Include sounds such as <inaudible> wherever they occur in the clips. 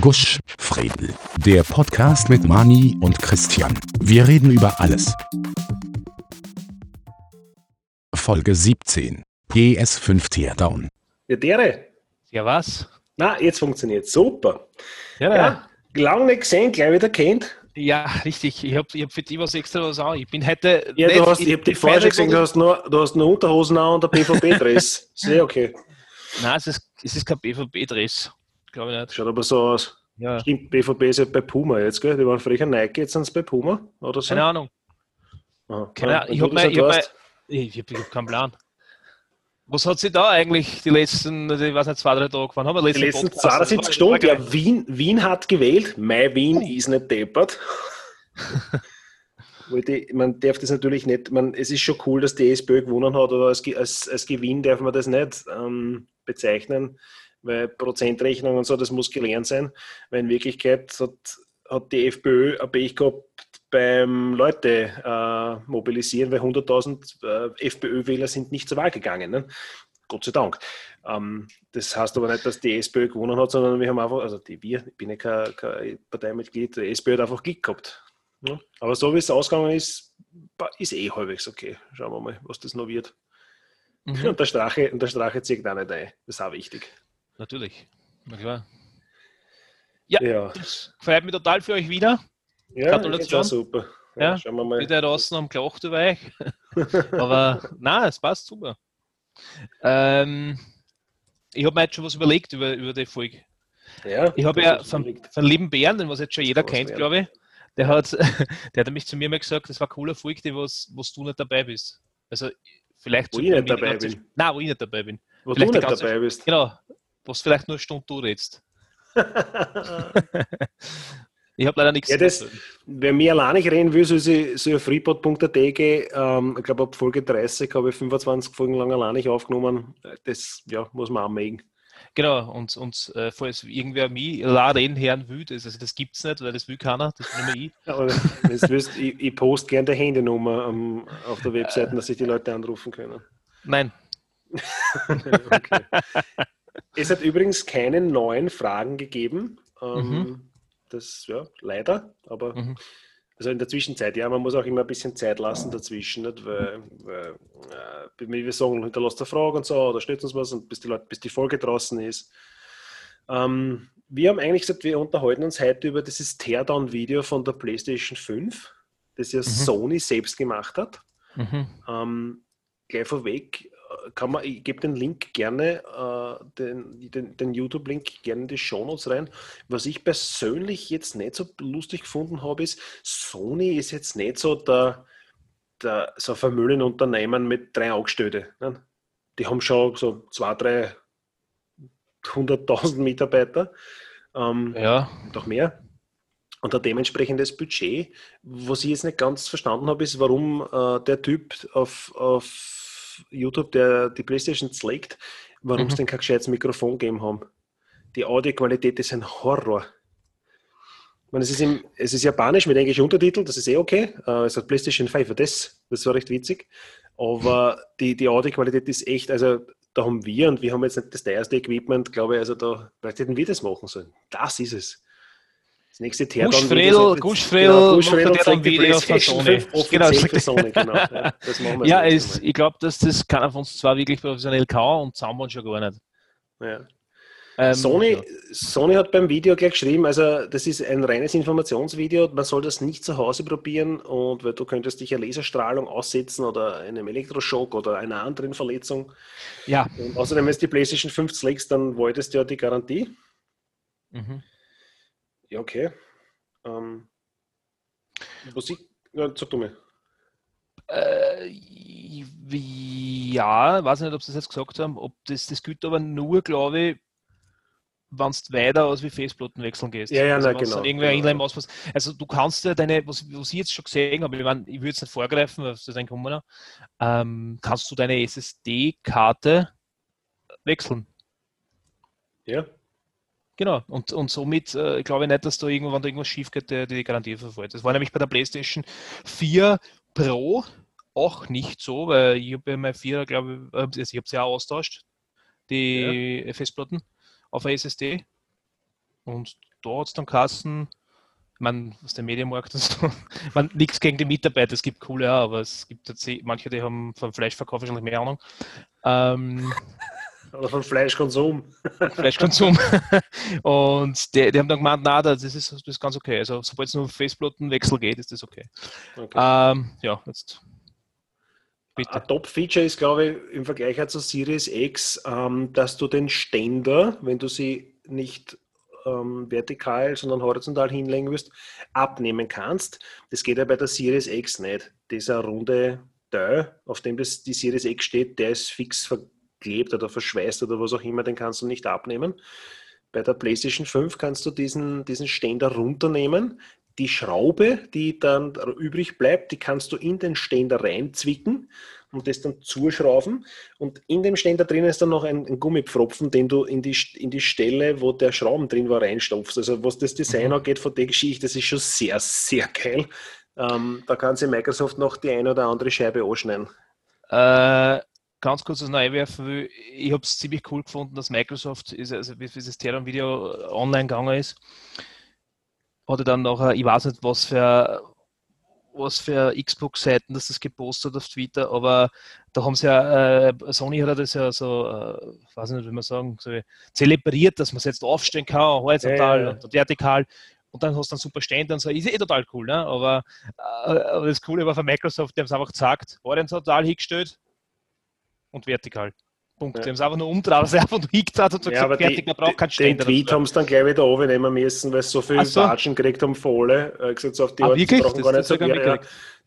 Gusch, Fredel. Der Podcast mit Mani und Christian. Wir reden über alles. Folge 17. PS5 Teardown. Ja, dere. Ja, was? Na, jetzt funktioniert Super. Ja, Ja, lang nicht gesehen, gleich wieder kennt. ja richtig. Ich habe ich hab für die was extra was an. Ich bin heute. Ja, du hast, ich habe die in vorher schon gesehen, du hast nur, du hast nur Unterhosen an und der <laughs> PvP-Dress. Sehr okay. Nein, es ist, es ist kein BVB-Dress. Glaube ich nicht. Schaut aber so aus. Ja, Stimmt, BVB ist ja bei Puma jetzt, gell? Die waren früher Nike, jetzt sind sie bei Puma oder so. keine Ahnung. Aha. Keine Ahnung. Ich habe ich hab ich hab, ich hab keinen Plan. Was hat sie da eigentlich die letzten, also ich weiß nicht, zwei, drei Tage gefahren? Haben wir Die letzten Podcast- 72 Stunden, ja, Wien, Wien hat gewählt. Mein Wien ist nicht deppert. <laughs> Ich- Man darf das natürlich nicht, man, es ist schon cool, dass die SPÖ gewonnen hat, aber als, als, als Gewinn darf man das nicht ähm, bezeichnen, weil Prozentrechnung und so, das muss gelernt sein, weil in Wirklichkeit hat, hat die FPÖ ein Pech gehabt beim Leute äh, mobilisieren, weil 100.000 äh, FPÖ-Wähler sind nicht zur Wahl gegangen. Ne? Gott sei Dank. Ähm, das heißt aber nicht, dass die SPÖ gewonnen hat, sondern wir haben einfach, also die wir, ich bin ja kein, kein Parteimitglied, die SPÖ hat einfach Glück gehabt. Ja? Aber so wie es ausgegangen ist, ist eh halbwegs okay. Schauen wir mal, was das noch wird. Mhm, Und der Strache, und der Strache zieht auch nicht ein. Das ist auch wichtig. Natürlich. Na klar. Ja, Ja, freut mich total für euch wieder. ja Gratulation. super. Ja, schauen wir mal. Wieder draußen am über euch. <laughs> Aber nein, es passt super. Ähm, ich habe mir jetzt schon was überlegt über, über die Folge. Ja, Ich habe ja von, von lieben Bären, den was jetzt schon jeder Was kennt, glaube ich, der hat, <laughs> der hat nämlich zu mir mal gesagt, das war cooler Folge, die was, was du nicht dabei bist. Also vielleicht Wo ich nicht dabei ganze- bin. Nein, wo ich nicht dabei bin. Wo vielleicht du nicht ganze- dabei bist. Genau, was vielleicht nur eine Stunde du redest. <laughs> Ich habe leider nichts Ja, das-. Wer mir allein nicht reden will, soll sie soll auf freepod.at gehen. Ähm, ich glaube, ab Folge 30 habe ich 25 Folgen lang allein nicht aufgenommen. Das ja, muss man mögen. Genau, und, und äh, falls irgendwer mich laden hören will, das, also das gibt es nicht, weil das will keiner, das nur ich. <laughs> Aber wenn du willst, ich, ich poste gerne die Handynummer ähm, auf der Webseite, dass sich die Leute anrufen können. Nein, <laughs> okay. Es hat übrigens keine neuen Fragen gegeben. Ähm, Mhm. Das, ja, leider. Aber Mhm. also in der Zwischenzeit, ja, man muss auch immer ein bisschen Zeit lassen dazwischen, nicht? weil, weil äh, wie wir sagen, hinterlasst eine Frage und so, oder stellt uns was, und bis die, Leute, bis die Folge draußen ist. Ähm, wir haben eigentlich gesagt, wir unterhalten uns heute über dieses Teardown-Video von der PlayStation 5, das ja Sony selbst gemacht hat. mhm. Ähm, gleich vorweg, kann man, ich gebe den Link gerne, äh, den, den, den YouTube-Link gerne in die Shownotes rein. Was ich persönlich jetzt nicht so lustig gefunden habe, ist, Sony ist jetzt nicht so der, der so ein Familienunternehmen mit drei Angestellten. Ne? Die haben schon so zwei, drei hunderttausend Mitarbeiter. Ähm, ja, noch mehr. Und ein dementsprechendes Budget. Was ich jetzt nicht ganz verstanden habe, ist, warum äh, der Typ auf, auf YouTube, der die Playstation zlegt, warum es Mhm. denn kein gescheites Mikrofon gegeben haben. Die Audioqualität ist ein Horror. Ich meine, es, ist im, es ist japanisch mit englischen Untertiteln, das ist eh okay. Äh, es hat PlayStation 5, das, das war recht witzig. Aber die, die Audioqualität ist echt, also da haben wir und wir haben jetzt nicht das teuerste Equipment, glaube ich, also da, vielleicht hätten wir das machen sollen. Das ist es. Das nächste Guschfredel, Video- Guschfredel Genau, macht Guschfredel ein zeigt die PlayStation Sony. 5 offiziell Genau, Sony, genau. Ja, das machen wir ja es, ich glaube, dass das keiner von uns zwar wirklich professionell kann und Soundboard schon gar nicht. Ja. Ähm, Sony, ja. Sony hat beim Video gleich geschrieben, also das ist ein reines Informationsvideo, man soll das nicht zu Hause probieren und weil du könntest dich eine Laserstrahlung aussetzen oder einem Elektroschock oder einer anderen Verletzung. Ja. Und außerdem, wenn du die PlayStation 5 schlägst, dann wolltest du ja die Garantie. Mhm. Ja, okay. Ähm, was ich, ja, sag du mir. Äh, ja, weiß nicht, ob sie das jetzt gesagt haben. Ob das, das gilt aber nur, glaube ich, wenn du weiter aus wie Festplatten wechseln gehst. Ja, ja, also, wenn's genau, Dann irgendwer genau. Inline auspass. Also du kannst ja deine, was, was ich jetzt schon gesehen habe, ich, mein, ich würde jetzt nicht vorgreifen, was das ein kommen, ähm, kannst du deine SSD-Karte wechseln. Ja, Genau, und, und somit äh, glaube ich nicht, dass da irgendwo, wenn da irgendwas schief geht, der, die Garantie verfällt. Das war nämlich bei der PlayStation 4 Pro auch nicht so, weil ich habe ja meine 4, glaube ich, äh, also ich habe sie auch austauscht, die Festplatten auf eine SSD. Und da hat es dann Kassen, man aus dem Medienmarkt und so, <laughs> man nichts gegen die Mitarbeiter, es gibt coole aber es gibt jetzt manche, die haben vom Fleischverkauf wahrscheinlich mehr Ahnung. Ähm, <laughs> Oder von Fleischkonsum. Fleischkonsum. <laughs> und die, die, haben dann gemeint, na, das ist, das ist ganz okay. Also sobald es nur Faceplattenwechsel geht, ist das okay. okay. Ähm, ja, jetzt Bitte. Ein Top-Feature ist, glaube ich, im Vergleich zu Series X, ähm, dass du den Ständer, wenn du sie nicht ähm, vertikal, sondern horizontal hinlegen willst, abnehmen kannst. Das geht ja bei der Series X nicht. Dieser runde Teil, auf dem das, die Series X steht, der ist fix verklebt oder verschweißt oder was auch immer, den kannst du nicht abnehmen. Bei der PlayStation 5 kannst du diesen, diesen Ständer runternehmen, die Schraube, die dann übrig bleibt, die kannst du in den Ständer reinzwicken und das dann zuschrauben. Und in dem Ständer drin ist dann noch ein, ein Gummipfropfen, den du in die, in die Stelle, wo der Schrauben drin war, reinstopfst. Also was das Design mhm. angeht von der Geschichte, das ist schon sehr, sehr geil. Ähm, da kann sich Microsoft noch die eine oder andere Scheibe anschneiden. Äh, ganz kurz was einwerfen Ich habe es ziemlich cool gefunden, dass Microsoft, ist, also wie dieses Terran-Video online gegangen ist, hatte dann nachher, ich weiß nicht, was für was für Xbox-Seiten das das gepostet auf Twitter, aber da haben sie ja, äh, Sony hat das ja so, äh, weiß nicht, wie man sagen, so zelebriert, dass man es jetzt aufstellen kann, horizontal ja, ja. und vertikal. Und dann hast du einen super Ständer und so, ist eh total cool, ne? aber, äh, aber das Coole war von Microsoft, die haben es einfach gesagt, horizontal hingestellt und vertikal. Punkt. Ja. Die haben es einfach nur umdreht, also einfach nur hingedreht und so ja, gesagt, fertig, man braucht keinen Ständer. Den Tweet haben sie dann gleich wieder runternehmen müssen, weil sie so viel so. Watschen gekriegt haben von alle. Äh, gesagt, auf die ah, Art, wirklich? brauchen gar nicht so viel. Ja,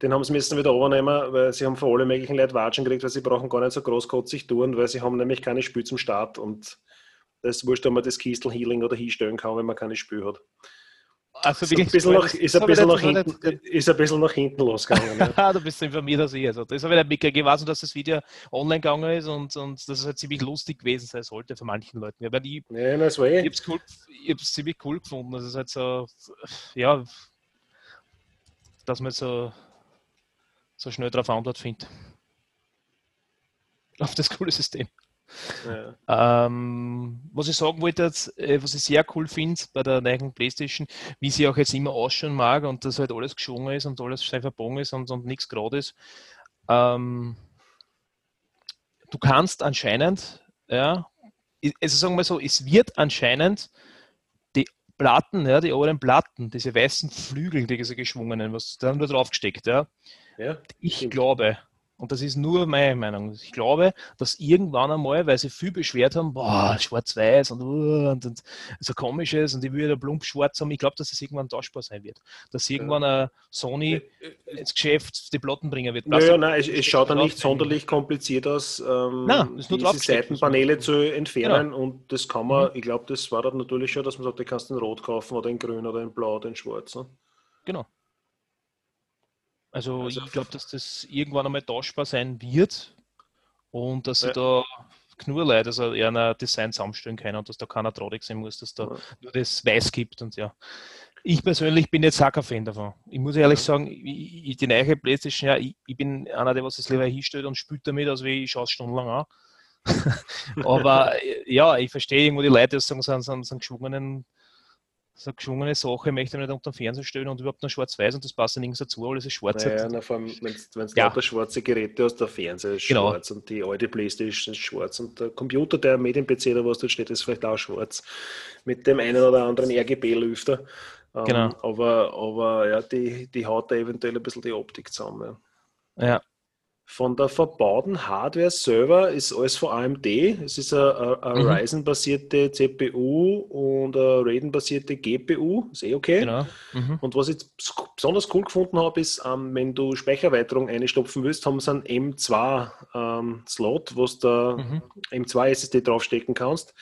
den haben sie müssen wieder runternehmen, weil sie haben von alle möglichen Leuten Watschen gekriegt, weil sie brauchen gar nicht so großkotzig tun, weil sie haben nämlich keine Spül zum Start und das ist wurscht, ob man das Kistel Healing oder hinstellen kann, wenn man keine Spül hat. Also ist, ein bisschen nach, ist, ein bisschen nach hinten, ist ein bisschen nach hinten losgegangen. Ja. <laughs> du bist informiert als ich. Also, das habe ich nicht mitgekriegt. Ich weiß nur, dass das Video online gegangen ist und, und dass es halt ziemlich lustig gewesen sein sollte für manchen Leuten. Ja, ich, ja, das war eh. ich habe es cool, ziemlich cool gefunden. Das ist halt so, ja, dass man so, so schnell drauf Antwort findet. Auf das coole System. Ja. Ähm, was ich sagen wollte, jetzt, äh, was ich sehr cool finde bei der neuen Playstation, wie sie auch jetzt immer ausschauen mag und dass halt alles geschwungen ist und alles steif verbogen ist und, und nichts gerade ist. Ähm, du kannst anscheinend, ja, also sagen wir so, es wird anscheinend die Platten, ja, die oberen Platten, diese weißen Flügel, diese geschwungenen, was da haben wir draufgesteckt, ja. ja ich glaube, und das ist nur meine Meinung. Ich glaube, dass irgendwann einmal, weil sie viel beschwert haben, boah, schwarz-weiß und, uh, und, und so komisches und ich würde plump schwarz haben, ich glaube, dass es irgendwann tauschbar sein wird. Dass irgendwann ein Sony äh, äh, ins Geschäft die Platten bringen wird. Naja, nein, es, es schaut dann nicht sonderlich kompliziert aus, ähm, nein, diese Seitenpaneele zu entfernen genau. und das kann man, mhm. ich glaube, das war dann natürlich schon, dass man sagt, du kannst in Rot kaufen oder in Grün oder in Blau oder in Schwarz. Ne? Genau. Also, also ich glaube, dass das irgendwann einmal tauschbar sein wird und dass ja. da nur Leute also eher ein Design zusammenstellen können und dass da keiner traurig sein muss, dass da ja. nur das Weiß gibt und ja. Ich persönlich bin jetzt auch kein Fan davon. Ich muss ehrlich sagen, ich, die neue Playstation, ja, ich, ich, bin einer, der was es lieber hinstellt und spielt damit, als wie ich schaue es stundenlang an. <laughs> Aber ja, ich verstehe irgendwo die Leute, die sagen, einen, so einen geschwungenen so eine geschwungene Sache möchte ich nicht unter den Fernseher stellen und überhaupt nur schwarz-weiß und das passt dann nirgends dazu, alles ist schwarz. Naja, na, vor allem, wenn du ja. lauter schwarze Geräte hast, der Fernseher ist genau. schwarz und die alte Playstation ist schwarz und der Computer, der Medien-PC oder was dort steht, ist vielleicht auch schwarz. Mit dem einen oder anderen RGB-Lüfter. Ähm, genau. aber, aber ja, die, die haut da eventuell ein bisschen die Optik zusammen. Ja. ja. Von der verbauten Hardware selber ist alles von AMD. Es ist eine, eine mhm. Ryzen-basierte CPU und eine Raiden-basierte GPU. Ist eh okay. Genau. Mhm. Und was ich besonders cool gefunden habe, ist, ähm, wenn du Speichererweiterung einstopfen willst, haben sie einen M2-Slot, ähm, wo du da mhm. M2 SSD draufstecken kannst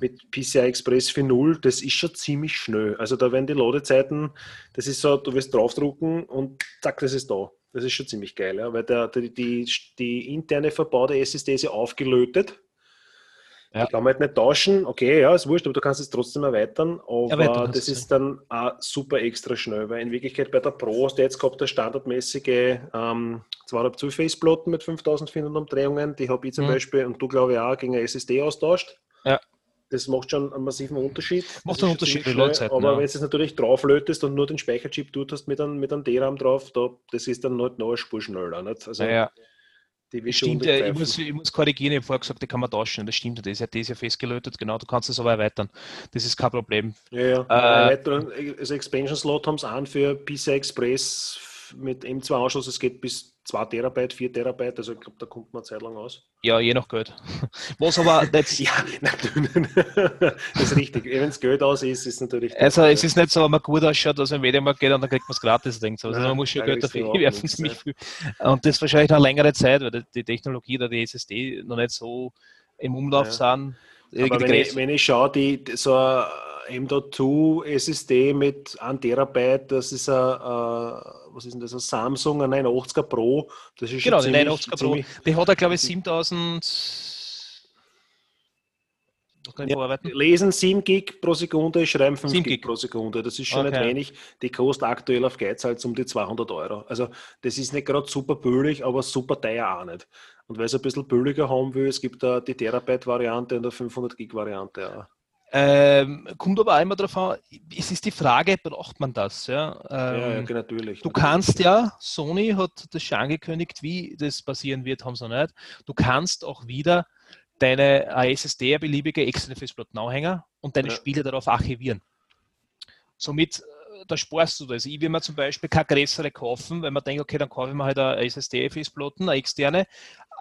mit PCI Express 4.0. Das ist schon ziemlich schnell. Also da werden die Ladezeiten, das ist so, du wirst draufdrucken und zack, das ist da. Das ist schon ziemlich geil, ja, weil der, die, die, die interne verbaute SSD ist ja aufgelötet. Ja. Die kann man halt nicht tauschen. Okay, ja, ist wurscht, aber du kannst es trotzdem erweitern. Aber ja, das ist dann auch super extra schnell, weil in Wirklichkeit bei der Pro hast du jetzt gehabt der standardmäßige ähm, 2,5 Zoll Festplatten mit 5400 Umdrehungen. Die habe ich zum mhm. Beispiel und du glaube ich auch gegen eine SSD austauscht. Ja. Das macht schon einen massiven Unterschied. Macht einen Unterschied, schnell. Ladezeiten, Aber ja. wenn du es natürlich drauflötest und nur den Speicherchip tut hast mit einem, mit einem DRAM drauf, da, das ist dann halt noch eine Spur schneller. Nicht? Also Naja, stimmt, ja, ich muss, ich muss korrigieren, ich habe vorher gesagt, die kann man tauschen. Das stimmt, das ist ja, das ist ja festgelötet, genau, du kannst es aber erweitern. Das ist kein Problem. Ja, ja. Äh, also Expansion Slot haben sie an für PCI Express mit M2-Anschluss. Es geht bis 2 Terabyte, 4 Terabyte. Also ich glaube, da kommt man eine Zeit lang aus. Ja, je nach Geld. <laughs> Was aber jetzt, <laughs> Ja, natürlich. <laughs> das ist richtig. Wenn es Geld aus ist, ist natürlich. Also es ist nicht so, wenn man gut ausschaut, dass man im Mediamarkt geht und dann kriegt man es gratis. Denkt so. Also man muss schon Geld dafür werfen, nichts, ziemlich viel. Und das wahrscheinlich noch längere Zeit, weil die- Technologie oder die SSD noch nicht so im Umlauf Ja. sind. Aber wenn ich, wenn ich schaue, die, so ein M.2 SSD mit 1 Terabyte, das ist ein, was ist denn das, ein Samsung, ein 89er Pro. Das ist schon Genau, die ziemlich, 89er Pro. Die hat er, glaube ich, <laughs> 7000. Was kann ich Ja? Lesen 7 Gig pro Sekunde, schreiben 5 7 Gig Gig. pro Sekunde. Das ist schon nicht Okay. wenig. Die kostet aktuell auf Geizhals um die 200 Euro. Also das ist nicht gerade super billig, aber super teuer auch nicht. Und wer es ein bisschen billiger haben will, es gibt da die Terabyte-Variante und eine 500 Gig-Variante. Ähm, kommt aber immer darauf an, es ist die Frage, braucht man das? Ja? Ja, ja, Ähm, natürlich. Du kannst ja, Sony hat das schon angekündigt, wie das passieren wird, haben sie noch nicht. Du kannst auch wieder deine äh, SSD, eine beliebige externe Festplattenanhänger und deine Ja. Spiele darauf archivieren. Somit, äh, da sparst du das. Ich will mir zum Beispiel keine größere kaufen, weil man denkt, okay, dann kaufe ich mir halt eine SSD-Festplatten, eine externe,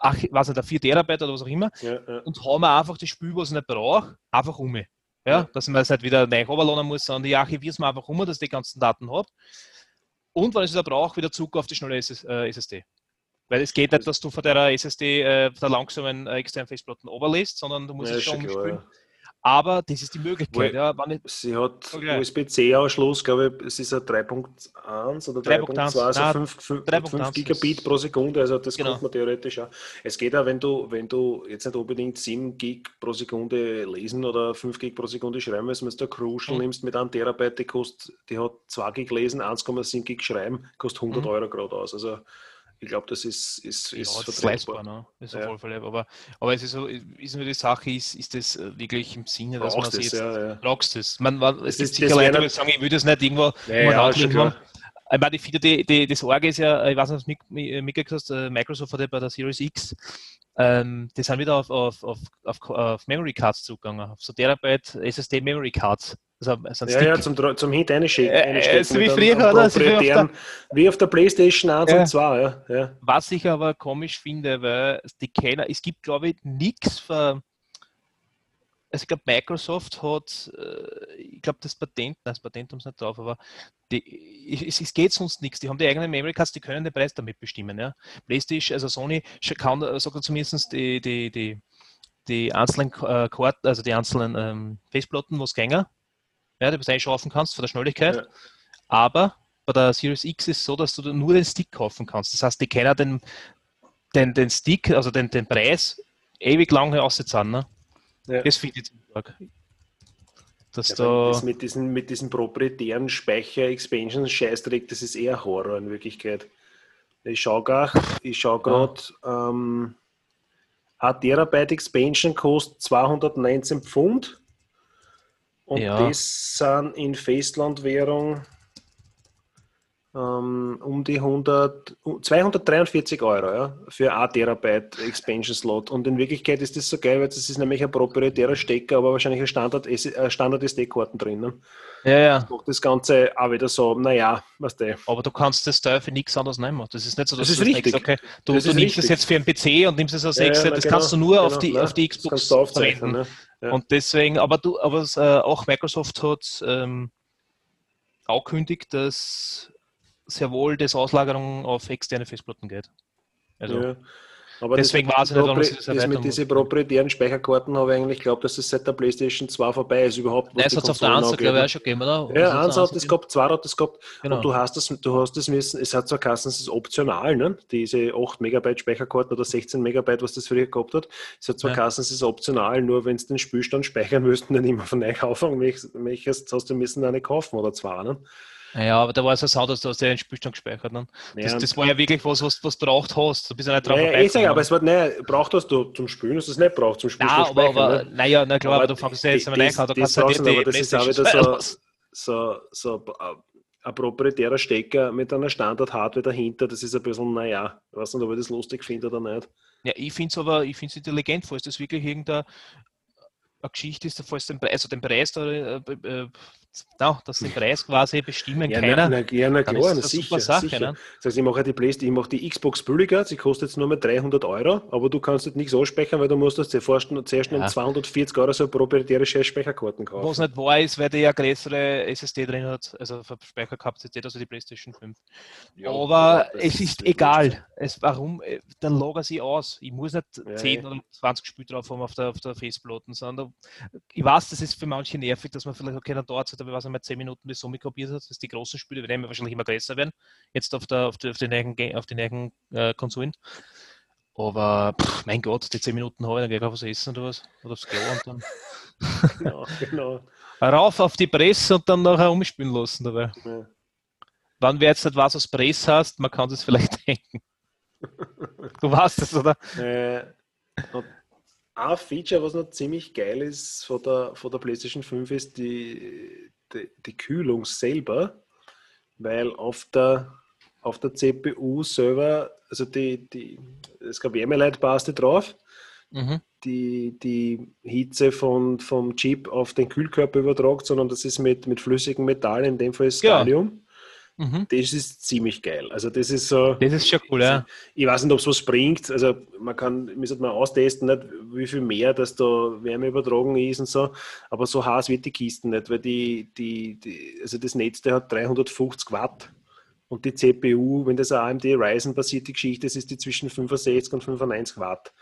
ach, was nicht, ein 4 Terabyte oder was auch immer, Ja, ja. und hau mir einfach das Spiel, was ich nicht brauche, einfach um. Ja, Ja. dass man es halt wieder neu runterladen muss, sondern ich archiviere es mir einfach um, dass ich die ganzen Daten habe. Und wenn ich es brauche, wieder Zug auf die schnelle SS, äh, SSD. Weil es geht nicht, dass du von der SSD äh, der langsamen äh, externen Festplatten overlässt, sondern du musst Ja, es schon klar, ja. Aber das ist die Möglichkeit. Wo- Ja, ich, Sie hat Okay. USB-C-Anschluss, glaube ich, es ist ein 3.1 oder 3.1, 3.2, also nein, 5, 5, 3.1 Gigabit pro Sekunde, also das Genau. kommt man theoretisch auch. Es geht auch, wenn du, wenn du jetzt nicht unbedingt 7 Gig pro Sekunde lesen oder 5 Gig pro Sekunde schreiben willst, wenn du da Crucial Mhm. nimmst mit 1 Terabyte, die, kostet, die hat 2 Gig lesen, 1,7 Gig schreiben, kostet 100 Mhm. Euro gerade aus. Also ich glaube, das ist, ist, ja, ist das ist leistbar, ne? Das ist Ja. auf jeden Fall. Aber, aber es ist so, ist nur die Sache, ist, ist das äh, wirklich im Sinne, dass man Brauchst sich es, jetzt ja, ja. es. Man, man, es Das ist- sicher das wäre- die sagen, ich will das nicht irgendwo Ja, wo man ja, haben. Ich meine, ich finde, die, die, das Orge ist ja, ich weiß nicht, ob du es mit- mitgekriegt hast, Microsoft hat ja bei der Series X, ähm, die sind wieder auf, auf, auf, auf, auf Memory Cards zugegangen, auf so Terabyte SSD Memory Cards. Also, also ein Ja, Stick. ja, zum, zum Hit einschicken. Äh, einstecken so wie früher, oder? Wie auf proprietären- Wie auf der Playstation 1 Ja. und 2, ja. ja. Was ich aber komisch finde, weil die keiner, es gibt glaube ich nichts für, also ich glaube Microsoft hat, äh, ich glaube das Patent, nein, das Patent haben sie nicht drauf, aber die, es, es geht sonst nichts. Die haben die eigenen Memory Cards, die können den Preis damit bestimmen. Ja. PlayStation, also Sony kann, äh, sogar zumindest die, die, die, die einzelnen äh, Karten, also die einzelnen ähm, Festplatten, wo es gänger, ja, die du einschaffen kannst von der Schnelligkeit. Ja. Aber bei der Series X ist es so, dass du nur den Stick kaufen kannst. Das heißt, die können den, den, den Stick, also den, den Preis, ewig lange auszahlen. Ne? Ja. Das finde ich arg. Dass Ja, da, das mit diesen, mit diesen proprietären Speicher-Expansions-Scheißdreck, das ist eher Horror in Wirklichkeit. Ich schaue gerade, ich schaue gerade, ähm, ein Terabyte Expansion kostet 219 Pfund. Und Ja. das sind in Festlandwährung ähm, um die 100, 243 Euro ja, für ein Terabyte Expansion Slot. Und in Wirklichkeit ist das so geil, weil das ist nämlich ein proprietärer Stecker, aber wahrscheinlich ein Standard, äh, Standard SD-Karten drinnen. Ja, ja. Macht das Ganze auch wieder so, naja, was der. Aber du kannst das Teil für nichts anderes nehmen. Das ist nicht so, dass Das du ist richtig. denkst, okay, du, Das du ist nimmst das richtig. jetzt für einen PC und nimmst es als Ja, ja, Excel. na, das genau, kannst du nur auf, genau, die, na, auf die das Xbox kannst du aufzeichnen. verwenden. Ne? Ja. Und deswegen, aber du, aber es, äh, auch Microsoft hat ähm, auch kündigt, dass sehr wohl das Auslagerung auf externe Festplatten geht. Also, ja. Aber deswegen das, weiß ich nicht, warum sie das das erweitern mit diesen proprietären Speicherkarten habe ich eigentlich geglaubt, dass es seit der PlayStation 2 vorbei ist überhaupt. Nein, es hat es auf der Konsolen Ansatz, glaube ich, angeht. auch schon gegeben, oder? Ja, Also, eins auf hat der das gehabt, zwei hat das gehabt. Genau. Und du hast das, du hast das müssen, es hat zwar geheißen, es ist optional, ne? diese 8 Megabyte Speicherkarten oder 16 Megabyte, was das früher gehabt hat. Es hat zwar Ja. geheißen, es ist optional, nur wenn du den Spielstand speichern müssten, dann immer von neu kaufen, welches, hast du müssen eine kaufen oder zwei. Ne? Ja, aber da war es ja so, dass du hast ja den Spielstand gespeichert. Ne? Das, Ja, das war ja wirklich was, was, was du braucht hast. Du bist ja nicht drauf Naja, ich sage, aber es wird, naja, braucht das du zum Spielen, hast du es nicht braucht zum Spielen. Ja, aber, aber ne? naja, na klar, aber, Aber du fängst ja jetzt einmal rein, du das kannst ja nicht draußen, die aber das ist auch wieder so, so, so äh, ein proprietärer Stecker mit einer Standard-Hardware dahinter, das ist ein bisschen, naja, ich weiß nicht, ob ich das lustig finde oder nicht. Ja, ich finde es aber, ich finde es intelligent, falls das wirklich irgendeine eine Geschichte ist, falls den Preis, also den Preis da, äh, na, dass den Preis quasi bestimmen Ja, keiner. na, na, ja, na klar, ist das eine sicher. super Sache, sicher. ne? Das heißt, ich mache die Playstation, ich mache die Xbox billiger, sie kostet jetzt nur mal 300 Euro, aber du kannst jetzt nichts ausspeichern, weil du musst das zuerst noch zuerst noch Ja. um 240 Euro so proprietäre Speicherkarten kaufen. Was nicht wahr ist, weil der ja größere SSD drin hat, also Speicherkapazität, also die PlayStation 5. Ja, aber es ist egal. Es, warum? äh, Dann lager sie aus. Ich muss nicht Ja, 10 ja. oder 20 Spiele drauf haben auf der, auf der Festplatte, sondern ich weiß, das ist für manche nervig, dass man vielleicht, okay, dann dauert es was man 10 Minuten bis Summe kopiert hat, dass die großen Spiele werden ja wahrscheinlich immer größer werden, jetzt auf, der, auf, der, auf den Ga- auf den neuen äh, Konsolen. Aber pff, mein Gott, die 10 Minuten habe ich, dann gehe ich auf was essen oder was, oder aufs Klo und dann <laughs> Genau, genau. rauf auf die Presse und dann nachher umspielen lassen dabei. Ja. Wann wer jetzt nicht was aus Press hast, man kann es vielleicht <laughs> denken. Du weißt es, oder? Äh, ein Feature, was noch ziemlich geil ist von der, von der PlayStation 5, ist die, die, die Kühlung selber, weil auf der, auf der CPU selber, also die, die, es gab Wärmeleitpaste drauf, Mhm. die die Hitze von, vom Chip auf den Kühlkörper übertragt, sondern das ist mit, mit flüssigem Metall, in dem Fall ist Ja. Mhm. Das ist ziemlich geil. Also das ist so. Das ist schon cool, ja. Ich weiß nicht, ob es was bringt. Also man kann, müsste mal austesten, nicht, wie viel mehr, dass da Wärme übertragen ist und so. Aber so heiß wird die Kiste nicht, weil die, die, die also das Netz, der hat 350 Watt. Und die CPU, wenn das eine AMD Ryzen basierte Geschichte ist, ist die zwischen 65 und 95 Watt.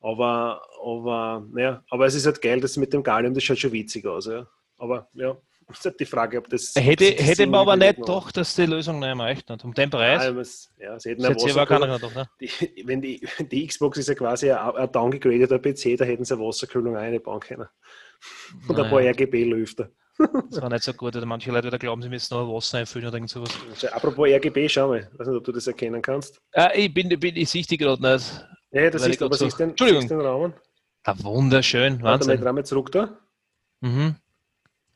Aber, aber, naja, aber es ist halt geil, dass mit dem Gallium, das schaut schon witzig aus. Ja. Aber ja, ist halt die Frage, ob das. Hätte, das hätte Sinn man aber nicht doch, dass die Lösung nicht mehr reicht. Nicht. Um den Preis. Ja, ja, sie hätten hätte aber Wasserkühlung- keiner gedacht, ne? <laughs> die, wenn die, die Xbox ist ja quasi ein, ein downgegradeter PC, da hätten sie eine Wasserkühlung einbauen können. <laughs> Und ein paar Naja. RGB-Lüfter. Das war nicht so gut. Oder manche Leute wieder glauben, sie müssen noch Wasser einfüllen oder irgend sowas. Also, apropos RGB, schau mal. Ich weiß nicht, ob du das erkennen kannst. Äh, ich bin, bin ich sehe die gerade nicht. Ja, das ist aber so- siehst den, Entschuldigung. siehst du den Rahmen. Ah, wunderschön. Warte mal, Wahnsinn. dreh mal zurück da. Mhm.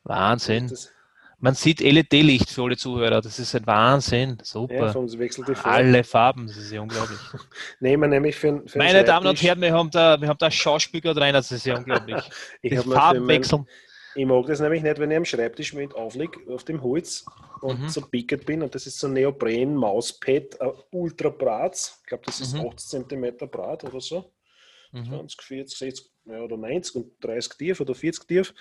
Wahnsinn. Das, Man sieht LED-Licht für alle Zuhörer. Das ist ein Wahnsinn. ja, Super. Farbe. Alle Farben. Das ist ja unglaublich. <laughs> Nehmen nämlich für, für Meine Damen und Herren, wir haben da, wir haben da Schauspieler drin. Das ist ja unglaublich. <laughs> ich, Die Farben wechseln. ich mag das nämlich nicht, wenn ich am Schreibtisch mit aufliege, auf dem Holz und Mhm. so pickert bin. Und das ist so ein Neopren-Mauspad, ultra Bratz. Ich glaube, das ist Mhm. 8 cm Brat oder so. Mhm. 20, 40, 60 ja, oder 90 und 30 tief oder 40 tief.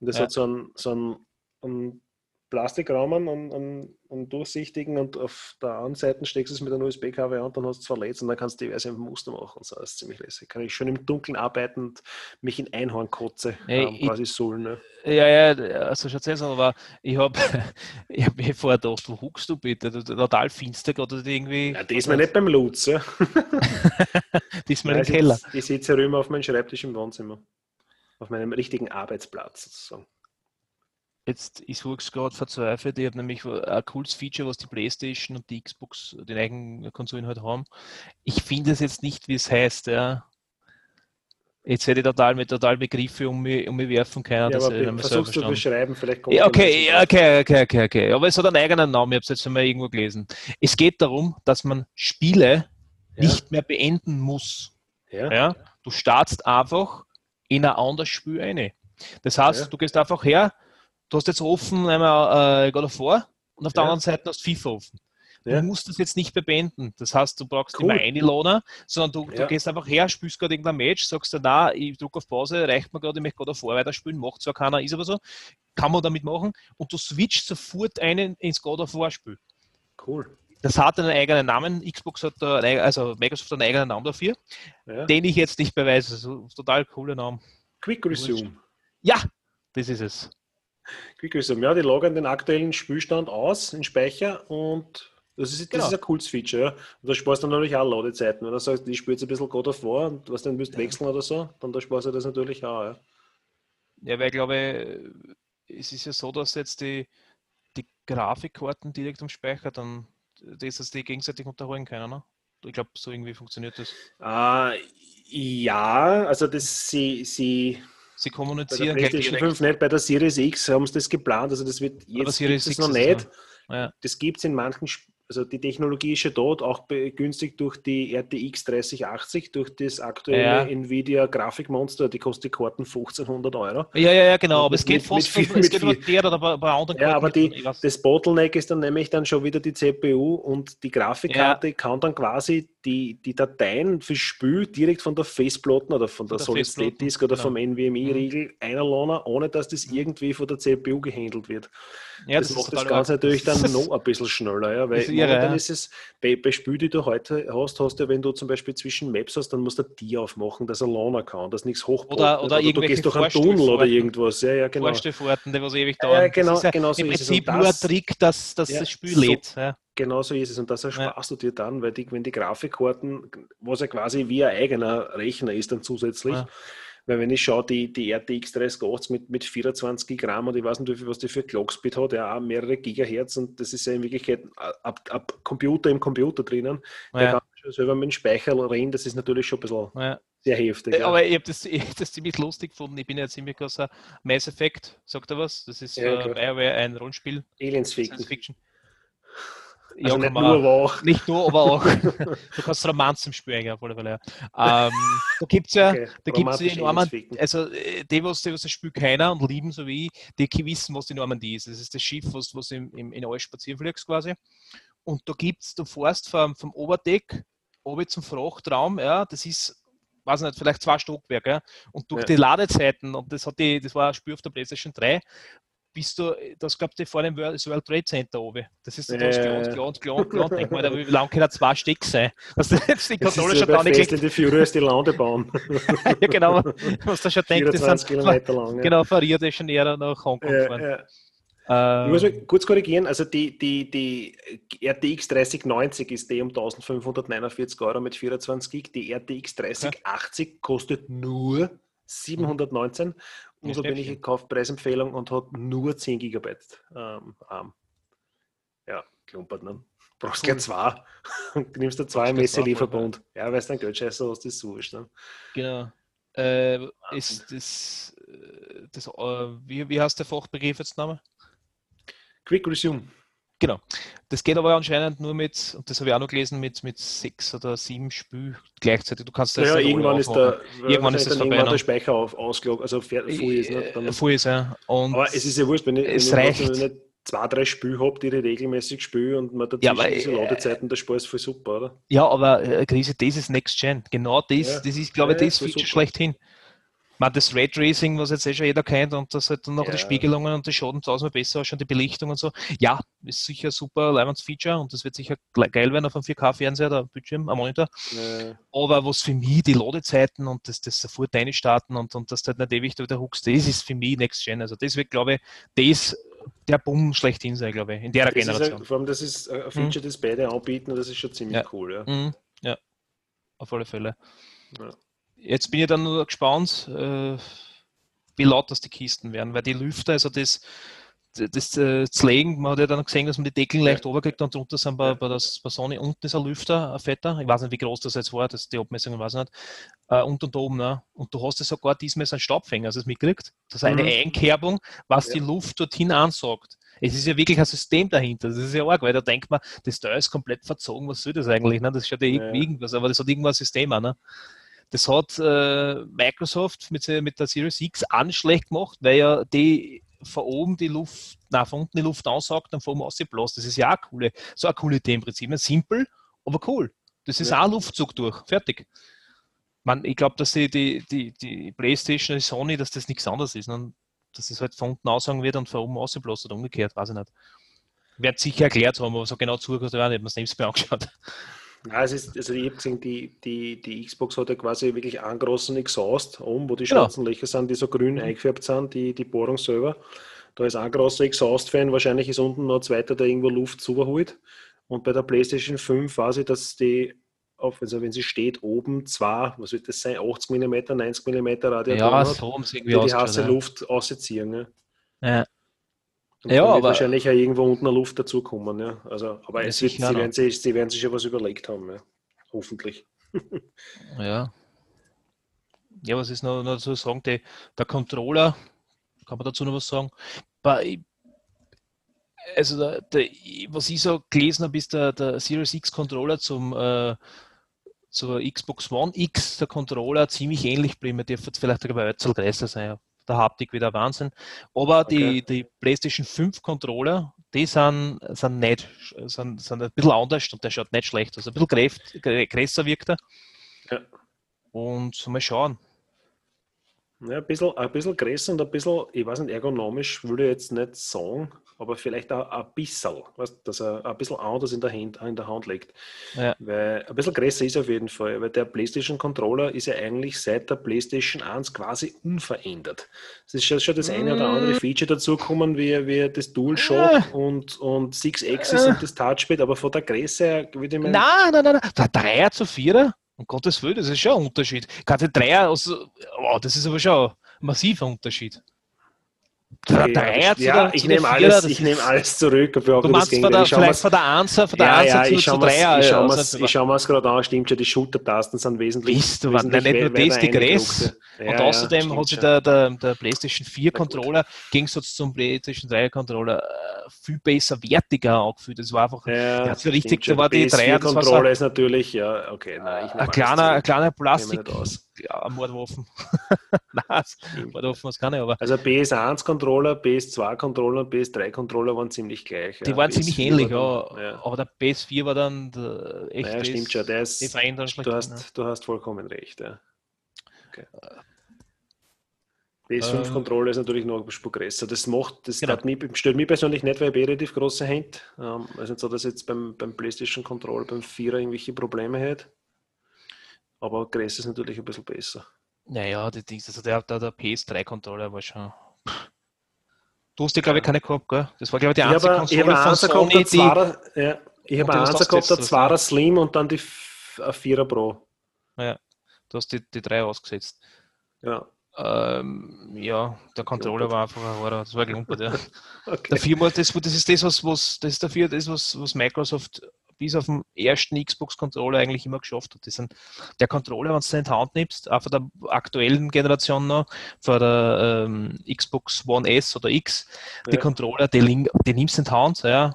Und das Ja. hat so einen, so einen, einen Plastikrahmen, einen, einen, einen durchsichtigen und auf der anderen Seite steckst du es mit einem USB-Kabel an, dann hast du es verletzt und dann kannst du diverse Muster machen. So, das ist ziemlich lässig. Kann ich schon im Dunkeln arbeiten und mich in Einhornkotze Ey, ähm, ich- quasi sullen. Ne? Ja, ja, also schon jetzt, aber ich habe <laughs> ich hab mir vorher gedacht, wo huckst du bitte? Total finster gerade oder irgendwie. Ja, diesmal nicht beim Lutz. Ja. <laughs> Diesmal Ja, im Keller. Ich, sitze rüber auf meinem Schreibtisch im Wohnzimmer. Auf meinem richtigen Arbeitsplatz sozusagen. Jetzt ist Hux gerade verzweifelt. Ich habe nämlich ein cooles Feature, was die Playstation und die Xbox, die eigenen Konsolen halt haben. Ich finde es jetzt nicht, wie es heißt. Ja. Jetzt hätte ich total mit total Begriffe um mich, um mich werfen können. Ja, das aber be- versuchst du beschreiben, vielleicht kommt Ja, okay, ja, okay, okay, okay, okay. Aber es hat einen eigenen Namen, ich habe es jetzt einmal irgendwo gelesen. Es geht darum, dass man Spiele Ja. nicht mehr beenden muss. Ja. Ja? Du startst einfach in ein anderes Spiel rein. Das heißt, Ja. du gehst einfach her, du hast jetzt offen einmal äh, God of War und auf der Ja. anderen Seite hast du FIFA offen. Du Ja. musst das jetzt nicht beenden. Das heißt, du brauchst Cool. immer eine Lohner, sondern du, Ja. du gehst einfach her, spielst gerade irgendein Match, sagst dann, na, ich drücke auf Pause, reicht mir gerade, ich möchte of War weiterspielen, macht zwar keiner, ist aber so, kann man damit machen und du switcht sofort einen ins God of War Spiel. Cool. Das hat einen eigenen Namen, Xbox hat da, also Microsoft hat einen eigenen Namen dafür, Ja. den ich jetzt nicht beweise. Also, total cooler Name. Quick Resume. Ja, das ist es. Quick Resume. Ja, die lagern den aktuellen Spielstand aus in Speicher und das ist, das Genau. ist ein cooles Feature. Ja. Und da sparst du natürlich auch Ladezeiten. Wenn du sagst, ich spiele jetzt ein bisschen God of War und was dann willst wechseln oder so, dann da sparst du das natürlich auch. Ja. Ja, weil ich glaube, es ist ja so, dass jetzt die, die Grafikkarten direkt am Speicher, dann dass die gegenseitig unterholen können, ne? Ich glaube, so irgendwie funktioniert das. Äh, ja, also das sie, sie Sie bei der kommunizieren PlayStation direkt. 5 nicht, bei der Series X haben sie das geplant, also das wird Bei der jetzt Series gibt's X noch nicht. so. Ja. Das gibt es in manchen, also die Technologie ist schon dort, auch begünstigt durch die RTX 3080, durch das aktuelle Ja. Nvidia Grafikmonster, die kostet die Karten 1500 Euro. Ja, ja, ja, genau, aber es geht mit- fast, mit viel- es mit geht der oder bei, bei anderen Ja, Karten aber nicht, die, das Bottleneck ist dann nämlich dann schon wieder die CPU und die Grafikkarte kann dann quasi die, die Dateien fürs Spiel direkt von der Festplatte oder von der, der Solid State Festplatten, Disk oder genau. vom NVMe-Riegel einladen, ohne dass das irgendwie von der CPU gehandelt wird. ja, das, macht das Ganze natürlich dann Das- <laughs> noch ein bisschen schneller, ja, weil ist irre, momentan ja. ist es, bei, bei Spielen, die du heute hast, hast du, wenn du zum Beispiel zwischen Maps hast, dann musst du die aufmachen, dass er laden kann, dass nichts hochpoppt. Oder- nicht, oder du gehst durch einen Tunnel oder irgendwas. Ja, ja, genau. Vorstellfahrten, die was ewig Ja, dauern. genau- das ist ja genau so im ist es. Prinzip Und nur ein das- Trick, dass, dass Ja, das Spiel so. lädt. Ja. Genau so ist es. Und das ersparst du dir dann, weil die, wenn die Grafikkarten, was ja quasi wie ein eigener Rechner ist, dann zusätzlich. Ja. Weil wenn ich schaue, die, die RTX 3080 mit, mit 24 Gramm und ich weiß nicht, was die für Clockspeed hat, ja auch mehrere Gigahertz und das ist ja in Wirklichkeit ab, ab Computer im Computer drinnen. Der Ja. kann schon selber mit dem Speicher reden, das ist natürlich schon ein bisschen Ja. sehr heftig. Äh, Ja. Aber ich habe das, <laughs> ich hab das ziemlich lustig gefunden. Ich bin ja ziemlich großer Mass Effect, sagt er was? Das ist Ja, äh. BioWare ein Rollenspiel, Aliens Science ficken. Fiction. Also kann nicht nur, aber auch. Nicht nur, aber auch. <laughs> du kannst Romanzen im Spiel eigentlich auf alle Fälle. Ja. Ähm, da gibt es ja, Okay, da gibt's die ficken. also äh, die, was, die, was das Spiel keiner und lieben, so wie ich, die wissen, was die Normandie ist. Das ist das Schiff, was, was im, im, in alles spazieren fliegst quasi. Und da gibt es, du fährst vom, vom Oberdeck oben zum Frachtraum, ja, das ist, weiß nicht, vielleicht zwei Stockwerke. Ja, und durch Ja. die Ladezeiten, und das hat die, das war ein Spiel auf der PlayStation 3, bist du, das glaubt ihr vor dem World, World Trade Center oben. Das ist so das Ja, gelohnt, gelohnt, gelohnt. Denk mal, wie lange können zwei Stück sein? Was du jetzt die ja schon da nicht the Furious die Landebahn. <laughs> ja, genau, was du schon denkst, das 24 sind Kilometer lang. ja. genau verriert ist schon eher nach Hongkong gefahren. ja. Ähm, Ich muss mal kurz korrigieren, also die, die, die RTX 3090 ist die um 1549 Euro mit 24 Gig, die RTX 3080 kostet nur 719. Unser bin ich Schnäppchen. gekauft, Preisempfehlung und hat nur 10 GB ähm, RAM. Ja, klumpert, ne? Brauchst gleich zwei. <laughs> Du nimmst da zwei Messelieferbund. Ja, weil es dann Geldscheißer hast, ist wurscht. Ne? Genau. Äh, ist das, äh, das äh, wie, wie heißt der Fachbegriff jetzt nochmal? Quick Resume. Genau. Das geht aber anscheinend nur mit, und das habe ich auch noch gelesen, mit, mit sechs oder sieben Spiel gleichzeitig. Du kannst das Ja, alle irgendwann ist, der, Irgendwann ist dann vorbei, irgendwann ne? der Speicher auf, ausgeloggt, also fer- voll ist. Ne? Dann, Äh, Voll ist, ja. Und aber es ist ja wurscht, wenn ich, wenn es ich reicht. trotzdem nicht zwei, drei Spiele habe, die ich regelmäßig spiele und man dazwischen Ja, diese äh, Ladezeiten, der Spaß ist voll super, oder? Ja, aber äh, Krise, das ist Next Gen. Genau das, Ja. das ist, glaube ich, Ja, das Feature super. schlechthin. Man, das Raytracing, was jetzt eh schon jeder kennt, und das halt dann noch Ja. die Spiegelungen und die Schaden tausendmal besser ausschauen, die Belichtung und so. Ja, ist sicher super Leibwands-Feature und das wird sicher geil werden auf einem 4K-Fernseher, der Bildschirm, am Monitor. Äh, Aber was für mich die Ladezeiten und das, das sofort reinstarten und, und dass du halt nicht ewig da wieder huckst, das ist für mich Next Gen. Also das wird, glaube ich, das der Boom schlechthin sein, glaube ich, in der das Generation. ein, vor allem, das ist ein Feature, das beide anbieten und das ist schon ziemlich Ja. cool. Ja. Mhm. Ja, auf alle Fälle. Ja. Jetzt bin ich dann nur gespannt, äh, wie laut das die Kisten werden, weil die Lüfter, also das, das, äh, das Legen, man hat ja dann gesehen, dass man die Deckel leicht runterkriegt und drunter sind bei, Ja. bei, das, bei Sony unten ist ein Lüfter, ein fetter, ich weiß nicht, wie groß das jetzt war, das, die Abmessungen weiß ich nicht, äh, und und oben, ne? und du hast ja sogar diesmal so einen Staubfänger, hast du das mitgekriegt? Das ist eine Mhm. Einkerbung, was Ja. die Luft dorthin ansaugt. Es ist ja wirklich ein System dahinter. Das ist ja arg, weil da denkt man, das Teil ist komplett verzogen. Was soll das eigentlich? Ne? Das schaut ja Ja. irgendwie irgendwas, aber das hat irgendwas ein System auch. Ne? Das hat äh, Microsoft mit, mit der Series X an schlecht gemacht, weil ja die von oben die Luft, nein, von unten die Luft ansaugt und von oben ausgeblasen. Das ist ja auch coole, so eine coole Idee im Prinzip. Simpel, aber cool. Das ist Ja. auch ein Luftzug durch. Fertig. Man, ich glaube, dass die, die, die, die Playstation, die Sony, dass das nichts anderes ist. Ne? Dass das halt von unten aussagen wird und von oben ausgeblasen oder umgekehrt, weiß ich nicht. Wird sicher erklärt haben, aber so genau zugehört habe ich nicht, man es selbst angeschaut. Ja, es ist, also ich habe gesehen, die, die, die Xbox hat ja quasi wirklich einen großen Exhaust oben, wo die Genau. schwarzen Löcher sind, die so grün eingefärbt sind, die, die Bohrung selber. Da ist ein großer Exhaust-Fan, wahrscheinlich ist unten noch ein zweiter, der irgendwo Luft zuholt. Und bei der PlayStation 5 weiß ich, dass die, auf, also wenn sie steht, oben zwei, was wird das sein, 80 mm, 90 mm Radiatoren Ja, hat, so sie die die heiße ja. Luft ausziehen. Ne? Ja. Und Ja, wird aber- wahrscheinlich auch irgendwo unten eine Luft dazukommen. Ja. Also, aber Ja, es wird, sie, werden sich, sie werden sich ja was überlegt haben. Ja. Hoffentlich. <laughs> Ja. Ja, was ist noch, noch zu sagen? Die, der Controller, kann man dazu noch was sagen? Bei, also, der, der, was ich so gelesen habe, ist der, der Series X Controller zum, äh, zur Xbox One X, der Controller, ziemlich ähnlich geblieben. Der dürfte vielleicht sogar bei Ötzel größer sein. Der Haptik wieder Wahnsinn. Aber die, Okay. die PlayStation 5 Controller, die sind, sind, nicht, sind, sind ein bisschen anders und der schaut nicht schlecht aus. Ein bisschen gräft, grä- größer wirkt er. Ja. Und mal schauen. Ja, ein, bisschen, ein bisschen größer und ein bisschen, ich weiß nicht, ergonomisch würde ich jetzt nicht sagen, aber vielleicht auch ein bisschen, weißt, dass er ein bisschen anders in der Hand, in der Hand liegt. Ja. Weil ein bisschen größer ist er auf jeden Fall, weil der PlayStation Controller ist ja eigentlich seit der PlayStation 1 quasi unverändert. Es ist schon, schon das eine oder andere Mm. Feature dazugekommen, wie, wie das DualShock Ah. und, und Six Axis Ah. und das Touchpad, aber von der Größe her würde ich meinen, Nein, nein, nein, nein. Der Dreier zu Vierer, um Gottes Willen, das ist schon ein Unterschied. Gerade der Dreier, also, oh, das ist aber schon ein massiver Unterschied. Dreier ja, zu ja, ich nehme alles, ich nehme alles zurück. Du meinst von der, vielleicht von der Anser, von der Ja, Anser ja, zu, ich zu schaue Dreier. ich schau also, mir's- ich schau mir's gerade an, stimmt schon, die Schultertasten sind wesentlich. Bist du, wesentlich nicht nur das, die eingedruckte. Und Ja, ja, außerdem hat sich der, der, der PlayStation 4 Na gut. Controller im Gegensatz zum PlayStation 3 Controller äh, viel besser wertiger angefühlt. Das war einfach Ja, Ja, richtig, da war die Dreier, das war so- PS4-Controller ist natürlich, ja, okay, nein, ich ein kleiner, ein kleiner Plastik. Ja, Mordwaffen. <laughs> Nein, Mordwaffen was kann ich, aber Also PS1-Controller, PS2-Controller und PS3-Controller waren ziemlich gleich. die ja. waren ziemlich PS4 ähnlich, war ja. dann- ja. Aber der PS4 war dann der echt Naja, das- stimmt schon, der ist, du, hast, du hast vollkommen recht. Ja. Okay. Äh. PS5-Controller ist natürlich noch ein bisschen größer. Das macht, das Genau. stört, mich, stört mich persönlich nicht, weil ich eh relativ große Hände. Ähm, also nicht so, dass jetzt beim, beim PlayStation-Controller, beim Vierer irgendwelche Probleme hätte. Aber größer ist natürlich ein bisschen besser. Naja, die Dings, also der, der, der PS3-Controller war schon. Du hast ja, glaube ich, Ja. keine gehabt, gell? Das war, glaube ich, die einzige habe ich habe Konsole von Sony, die. Ja, ich habe einen gehabt, der ja. Slim und dann die Vierer Pro. Du hast die, die drei ausgesetzt. Ja, Ähm, ja, der Controller war einfach ein Horror. Das war gelumpert, ja. <laughs> okay. Der Firma, das, das ist das, was, was das ist dafür, das, was, was Microsoft bis auf den ersten Xbox-Controller eigentlich immer geschafft hat. Das sind, der Controller, wenn du den in die Hand nimmst, auch von der aktuellen Generation noch, von der ähm, Xbox One S oder X, die Ja. Controller, die, die nimmst du in die Hand, ja,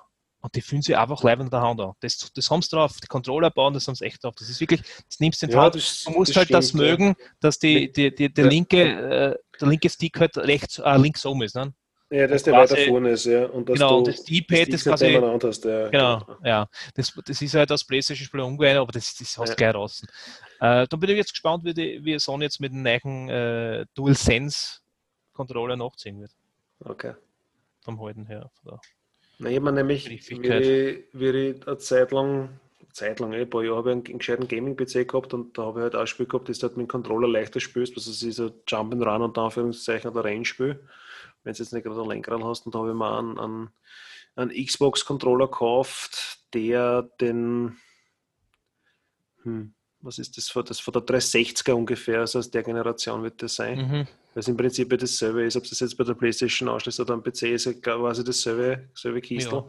und die fühlen sich einfach live in der Hand an. Das, das haben sie drauf. Die Controller bauen, das haben sie echt drauf. Das ist wirklich, das nimmst du in die Ja, Hand. das- Du musst das halt das stimmt, ja. mögen, dass die, die, die, der, Ja. linke, äh, der linke Stick halt rechts, äh, links oben ist. Ne? Ja, dass der quasi- weiter vorne ist, ja. Und dass Genau, du das D-Pad ist quasi- hast, ja. Genau, ja. Das, das ist halt das PlayStation-Spiel umgewandelt, aber das, das hast du Ja. gleich draußen. Äh, da bin ich jetzt gespannt, wie, die, wie Sony jetzt mit dem neuen äh, DualSense-Controller nachziehen wird. Okay. Vom Halten her. Von Na, ich mir nämlich, wie ich, wie ich eine Zeit lang, Zeit lang, eh, ein paar Jahre habe ich einen, einen gescheiten Gaming-PC gehabt und da habe ich halt auch ein Spiel gehabt, das du halt mit dem Controller leichter spielst, also es ist ein Jump'n'Run und Anführungszeichen oder Rennspiel, wenn du jetzt nicht gerade ein Lenkrad hast und da habe ich mir einen, einen, einen Xbox-Controller gekauft, der den, hm, was ist das, von- das von der 360er ungefähr, also aus der Generation wird das sein. Mhm. Weil es im Prinzip ja dasselbe ist, ob es das jetzt bei der Playstation anschließt oder am PC, ist ja quasi dasselbe, dasselbe Kistel.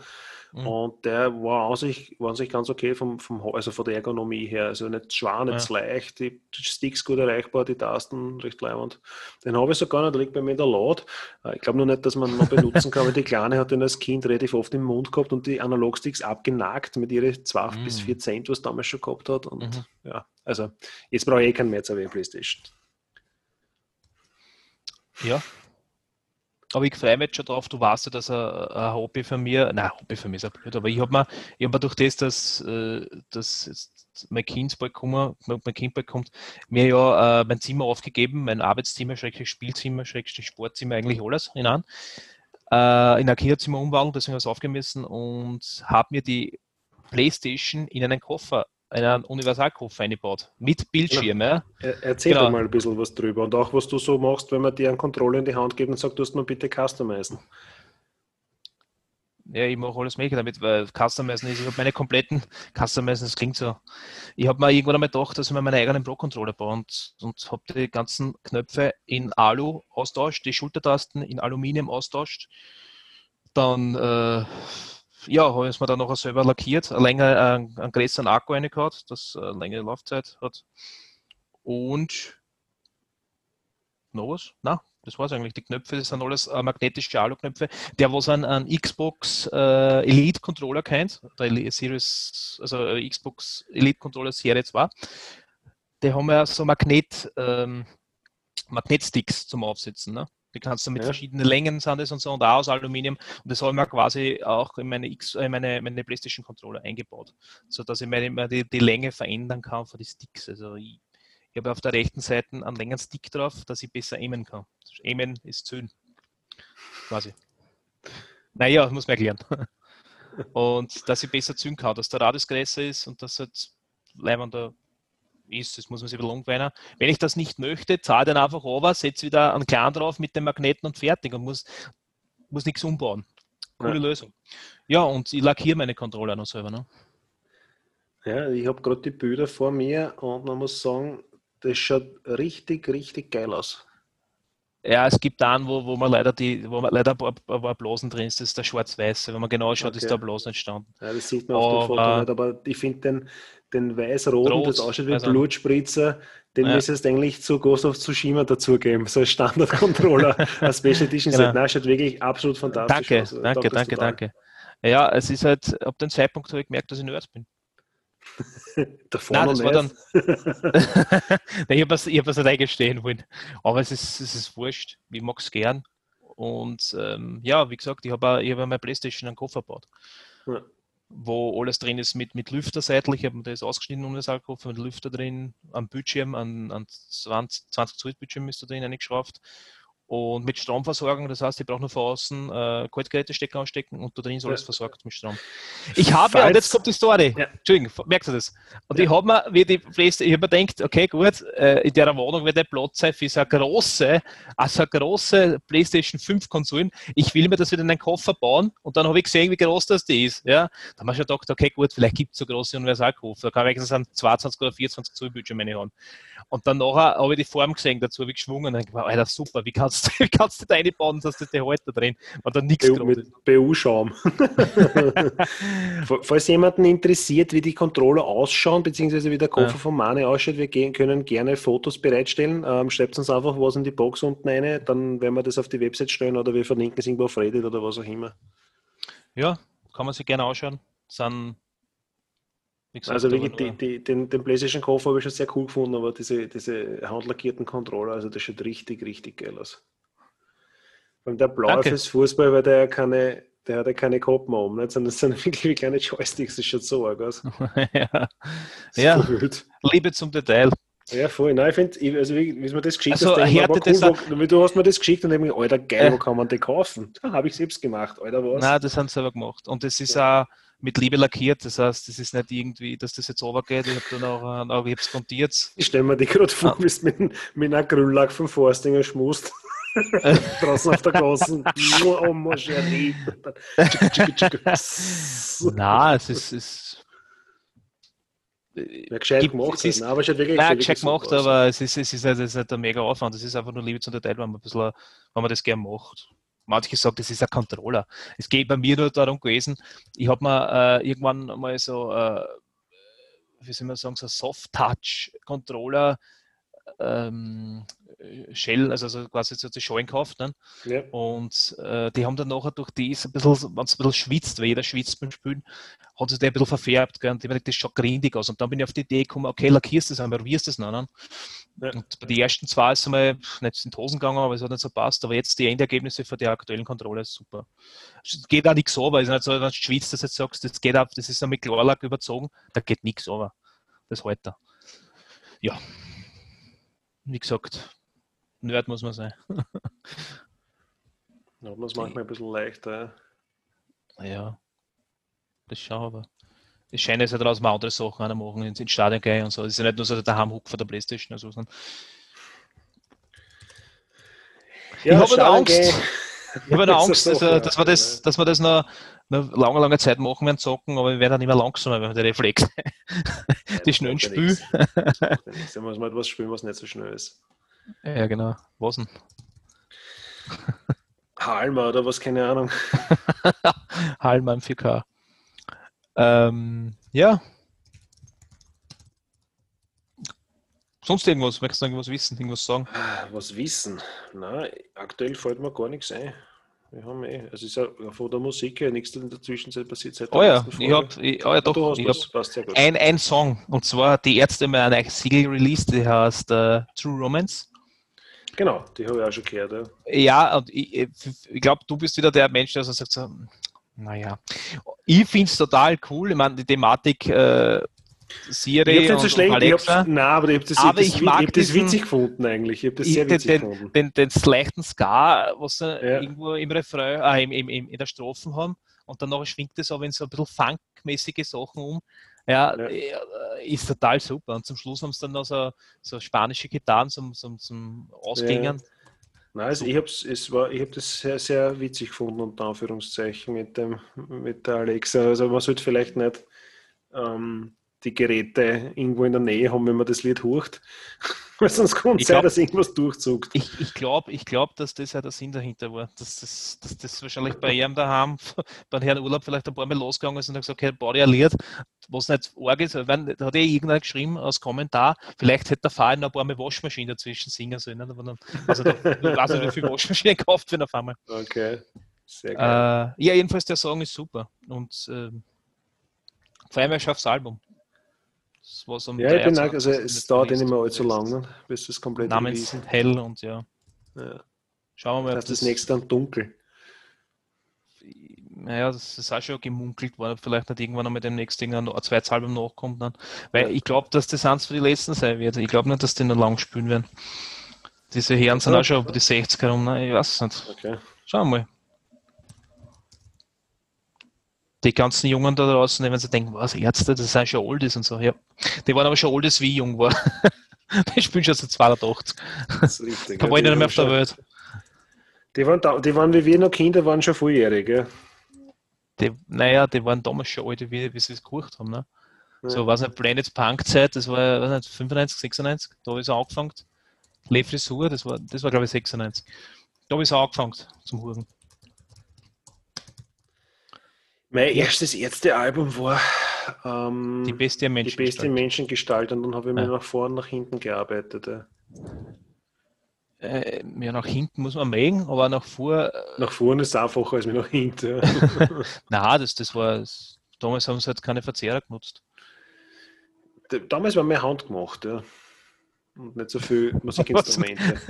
Mhm. Und der war an sich, war an sich ganz okay vom, vom, also von der Ergonomie her. Also nicht schwer, nicht Ja. leicht, die Sticks gut erreichbar, die Tasten recht leibend. Den habe ich sogar nicht, der liegt bei mir in der Laut. Äh, Ich glaube nur nicht, dass man ihn noch benutzen kann, weil die Kleine hat den als Kind relativ oft im Mund gehabt und die Analogsticks abgenagt mit ihren 2 Mhm. bis 4 Cent, was damals schon gehabt hat. Und Mhm. ja, also jetzt brauche ich eh keinen mehr zur Playstation. Ja. Aber ich freue mich jetzt schon drauf, du weißt ja, dass ein, ein Hobby von mir, nein, Hobby von mir ist ja blöd, aber ich habe mir, ich hab durch das, dass, äh, dass jetzt mein Kind bald kommen, mein Kind bald kommt, mir ja äh, mein Zimmer aufgegeben, mein Arbeitszimmer, Schrägstrich Spielzimmer, Schrägstrich Sportzimmer, eigentlich alles in ein, äh, in ein Kinderzimmer umwandeln, deswegen habe ich es aufgemessen und habe mir die Playstation in einen Koffer, einen Universalkoffer eingebaut, mit Bildschirm, ja. Er- Erzähl Genau. doch mal ein bisschen was drüber und auch was du so machst, wenn man dir einen Controller in die Hand gibt und sagt, du hast mir bitte customizen. Ja, ich mache alles Mögliche damit, weil Customizen ist, ich habe meine kompletten Customizen, das klingt so. Ich habe mir irgendwann einmal gedacht, dass ich mir meinen eigenen Pro-Controller baue und, und habe die ganzen Knöpfe in Alu austauscht, die Schultertasten in Aluminium austauscht. dann, äh, ja, habe ich mir dann noch selber lackiert, eine längere, einen, einen größeren Akku reingehauen, das eine längere Laufzeit hat. Und noch was? Na, das war es eigentlich. Die Knöpfe, das sind alles äh, magnetische Alu-Knöpfe. Der, was an Xbox äh, Elite Controller kennt, der Series, also äh, Xbox Elite Controller Serie 2, die haben ja so Magnet, ähm, Magnetsticks zum Aufsetzen. Ne? Die kannst du mit ja. verschiedenen Längen sind das und so und auch aus Aluminium. Und das haben wir quasi auch in meine, X, in meine, meine PlayStation Controller eingebaut, sodass ich mir die, die Länge verändern kann für die Sticks. Also ich, ich habe auf der rechten Seite einen längeren Stick drauf, dass ich besser aimen kann. Aimen ist Zöhn. Quasi. Naja, muss man erklären. <laughs> Und dass ich besser zünden kann, dass der Radius größer ist und dass halt leibender ist, das muss man sich umgewöhnen. Wenn ich das nicht möchte, zahle dann einfach over, setze wieder einen Clan drauf mit dem Magneten und fertig und muss, muss nichts umbauen. Coole ja. Lösung. Ja, und ich lackiere meine Controller noch selber. Ne? Ja, ich habe gerade die Bilder vor mir und man muss sagen, das schaut richtig, richtig geil aus. Ja, es gibt einen, wo, wo man leider die, wo man leider ein paar, ein paar Blasen drin ist, das ist der schwarz-weiße. Wenn man genau schaut, okay. ist da Blasen entstanden. Ja, das sieht man auf dem Foto nicht, aber ich finde den, den weiß-roten, das ausschaut wie also, Blutspritzer, den ja. müsstest du eigentlich zu Ghost of Tsushima dazugeben, so als Standard-Controller, <laughs> als Special Edition genau. Set. Nein, schaut wirklich absolut fantastisch danke, aus. Danke, danke, danke. Ja, es ist halt, ab dem Zeitpunkt habe ich gemerkt, dass ich Nerd bin. <laughs> Davor Nein, das war dann. <laughs> ich habe es hab nicht eingestehen wollen. Aber es ist, es ist wurscht. Ich mag es gern. Und ähm, ja, wie gesagt, ich habe hab meine Playstation einen Koffer gebaut. Ja. Wo alles drin ist mit, mit Lüfter seitlich. Ich habe mir das ausgeschnitten um das Alkohol mit Lüfter drin, am Bildschirm, an 20, 20 Zoll Bildschirm ist da drin eingeschraubt und mit Stromversorgung. Das heißt, ich brauche nur von außen äh, Kaltgerätestecker anstecken und da drin ist alles ja. versorgt mit Strom. Ich habe, und jetzt kommt die Story, ja. Entschuldigung, merkst du das? Und ja. ich habe mir, wie die Playstation, ich habe mir gedacht, okay, gut, äh, in der Wohnung wird der Platz sein für so eine große, also eine große Playstation 5 Konsolen. Ich will mir das wieder in einen Koffer bauen und dann habe ich gesehen, wie groß das die ist. Ja? Da habe ich schon gedacht, okay, gut, vielleicht gibt es so große Universalkoffer. Da kann ich einen 22 oder 24 Zoll Bildschirm haben. Und dann nachher habe ich die Form gesehen, dazu habe ich geschwungen und gedacht, Alter, super, wie kannst kannst, wie kannst du da reinbauen, dass du die Halter drin, weil da nichts BU, Mit BU-Schaum. <laughs> Falls jemanden interessiert, wie die Controller ausschauen, beziehungsweise wie der Koffer ja. von Mane ausschaut, wir gehen, können gerne Fotos bereitstellen. Ähm, schreibt uns einfach was in die Box unten rein, dann werden wir das auf die Website stellen oder wir verlinken es irgendwo auf Reddit oder was auch immer. Ja, kann man sich gerne anschauen. Sind Gesagt, also wirklich die, die, den, den PlayStation Koffer habe ich schon sehr cool gefunden, aber diese, diese handlackierten Controller, also das schaut richtig, richtig geil aus. Und der blaue fürs Fußball, weil der ja keine, der hat ja keine Koppen oben, nicht? sondern das sind <laughs> wirklich wie kleine Joysticks, das schaut so arg aus. <laughs> ja, ja. Liebe zum Detail. Ja, voll. Nein, ich finde, also wie, wie man das geschickt also, hast, denke ich, cool, wo, du hast mir das geschickt und denke Alter, geil, äh, wo kann man den kaufen? Habe ich selbst gemacht, Alter, was? Nein, das haben sie selber gemacht. Und das ist ja. auch mit Liebe lackiert. Das heißt, das ist nicht irgendwie, dass das jetzt runtergeht. Ich habe dann auch, äh, auch ich hab's kontiert. Ich stelle mir die gerade vor, ah. wie du mit, mit einer Grünlack vom Forstinger schmust. <laughs> Draußen auf der großen Homogerie. Nein, es ist. ist ja, gescheit gemacht, ist, nein, aber es ist wirklich, nein, gescheit gemacht, aber es ist, es ist, halt, es ist halt ein mega Aufwand. Es ist einfach nur Liebe zum Detail, wenn man, ein bisschen, wenn man das gerne macht manche sagen, das ist ein Controller. Es geht bei mir nur darum gewesen, ich habe mir äh, irgendwann mal so, äh, wie soll man sagen, so Soft-Touch-Controller ähm, Shell, also so quasi so die Schalen gekauft. Ne? Ja. Und äh, die haben dann nachher durch das ein bisschen, wenn es ein bisschen schwitzt, weil jeder schwitzt beim Spülen, hat sich der ein bisschen verfärbt. Gell? Und ich das schaut grindig aus. Und dann bin ich auf die Idee gekommen, okay, lackierst du das einmal, probierst das noch. Ne? Ja. Und bei den ersten zwei ist es einmal nicht in die Hosen gegangen, aber es hat nicht so passt. Aber jetzt die Endergebnisse für die aktuellen Kontrolle ist super. Es geht auch nichts over. Es ist nicht so, wenn du schwitzt, dass du jetzt sagst, das geht ab, das ist mit Klarlack überzogen, da geht nichts over. Das hält er. Ja. Wie gesagt, Nerd muss man sein. <laughs> ja, das manchmal ein bisschen leichter. Ja, das schaue aber. Es scheint jetzt ja draußen mal andere Sachen an machen, ins Stadion gehen und so. Es ist ja nicht nur so der Heimhook von der Playstation. Also, sondern ja, ich habe Angst. <laughs> Ich habe Angst, also, dass, wir das, dass wir das noch, noch lange, lange Zeit machen werden, zocken, aber wir werden dann immer langsamer, wenn wir die Reflexe, <laughs> die schnellen Spiel. Da muss man etwas spielen, was nicht so schnell ist. Ja, genau. Was denn? <laughs> Halma oder was, keine Ahnung. <laughs> Halma im 4K. Ähm, ja. Sonst irgendwas? Möchtest du irgendwas wissen, irgendwas sagen? Was wissen? Nein, aktuell fällt mir gar nichts ein. Wir haben eh, also ist ja von der Musik her nichts in der Zwischenzeit passiert. Seit Oh ja, ich Folge. hab, ich, oh ja doch, du hast ich was, passt sehr gut. ein, ein Song und zwar die Ärzte haben ein Single released, die heißt äh, True Romance. Genau, die habe ich auch schon gehört. Ja. Ja, und ich, ich, ich glaube, du bist wieder der Mensch, der so sagt, so, naja, ich finde es total cool. Ich meine, die Thematik äh, Siri Ich und, so schlecht, und ich Alexa, hab's, nein, aber ich habe das, Aber ich das, ich mag ich hab das diesen- witzig gefunden eigentlich. Ich habe das ich, sehr den, witzig den, gefunden. den, den leichten Ska, was sie Ja. irgendwo im Refrain, äh, im, im, im, in der Strophen haben, und dann noch schwingt es aber in so ein bisschen funkmäßige Sachen um. Ja, Ja. äh, ist total super. Und zum Schluss haben sie dann noch so, so spanische Gitarren zum, zum, zum Ausklingen. Nein, also ich habe hab das sehr, sehr witzig gefunden, unter Anführungszeichen, mit, dem, mit der Alexa. Also man sollte vielleicht nicht ähm, die Geräte irgendwo in der Nähe haben, wenn man das Lied hört. <laughs> Weil sonst kommt Ich es glaub- dass irgendwas durchzuckt. Ich, ich glaube, ich glaub, dass das ja der Sinn dahinter war. Dass das, dass das wahrscheinlich bei ihm daheim, <laughs> beim Herrn Urlaub vielleicht ein paar Mal losgegangen ist und hat gesagt, okay, ein Lied, was nicht arg ist. Wenn, da hat eh irgendeiner geschrieben als Kommentar, vielleicht hätte der Fall noch ein paar Mal Waschmaschine dazwischen singen sollen. Aber dann, also da, <laughs> ich weiß nicht, wie viel Waschmaschinen gekauft werden auf einmal. Okay, sehr geil. Äh, ja, jedenfalls der Song ist super. Und ähm, vor allem er schafft das Album. So um ja, ich bin auch, 23. also es dauert ja nicht mehr allzu lang, ne, bis das komplett Namens released. Hell und ja. Ja. Schauen wir mal, Das das nächste dann dunkel. naja, das ist auch schon gemunkelt worden, vielleicht nicht irgendwann noch mit dem nächsten Ding ein zweites Album nachkommt. Dann. Weil Ja. ich glaube, dass das eins für die letzten sein wird. Ich glaube nicht, dass die noch lang spielen werden. Diese Herren sind Ja. auch schon über die 60 herum, ne? ich weiß es nicht. Okay. Schauen wir mal. Die ganzen Jungen da draußen, wenn sie denken, was, Ärzte, das sind schon Oldies und so. Ja. Die waren aber schon Oldies, wie ich jung war. <laughs> Die spielen schon seit 280. Das ist richtig. Da war ich nicht mehr auf der Welt. Die waren, da, die waren, wie wir noch Kinder waren, schon volljährig. Ja. Die, naja, die waren damals schon alte, wie, wie sie es gekocht haben. Ne? So, Ja. was nicht, Planet Punk Zeit, das war weiß nicht, 95, 96, da ich so angefangen. Le Frisur, das war, das war glaube ich 96. Da habe ich so angefangen zum Huren. Mein erstes Ärztealbum war ähm, Die beste die Menschen. beste Menschengestalt und dann habe ich mir Ja. nach vorne und nach hinten gearbeitet. Ja. äh, ja, nach hinten muss man mögen, aber nach vor, äh, Nach vorne ist es einfacher als nach hinten. <laughs> Na, das, das war, damals haben sie halt keine Verzehrer genutzt. Damals war mehr handgemacht, ja. Und nicht so viel <laughs> Musikinstrumente.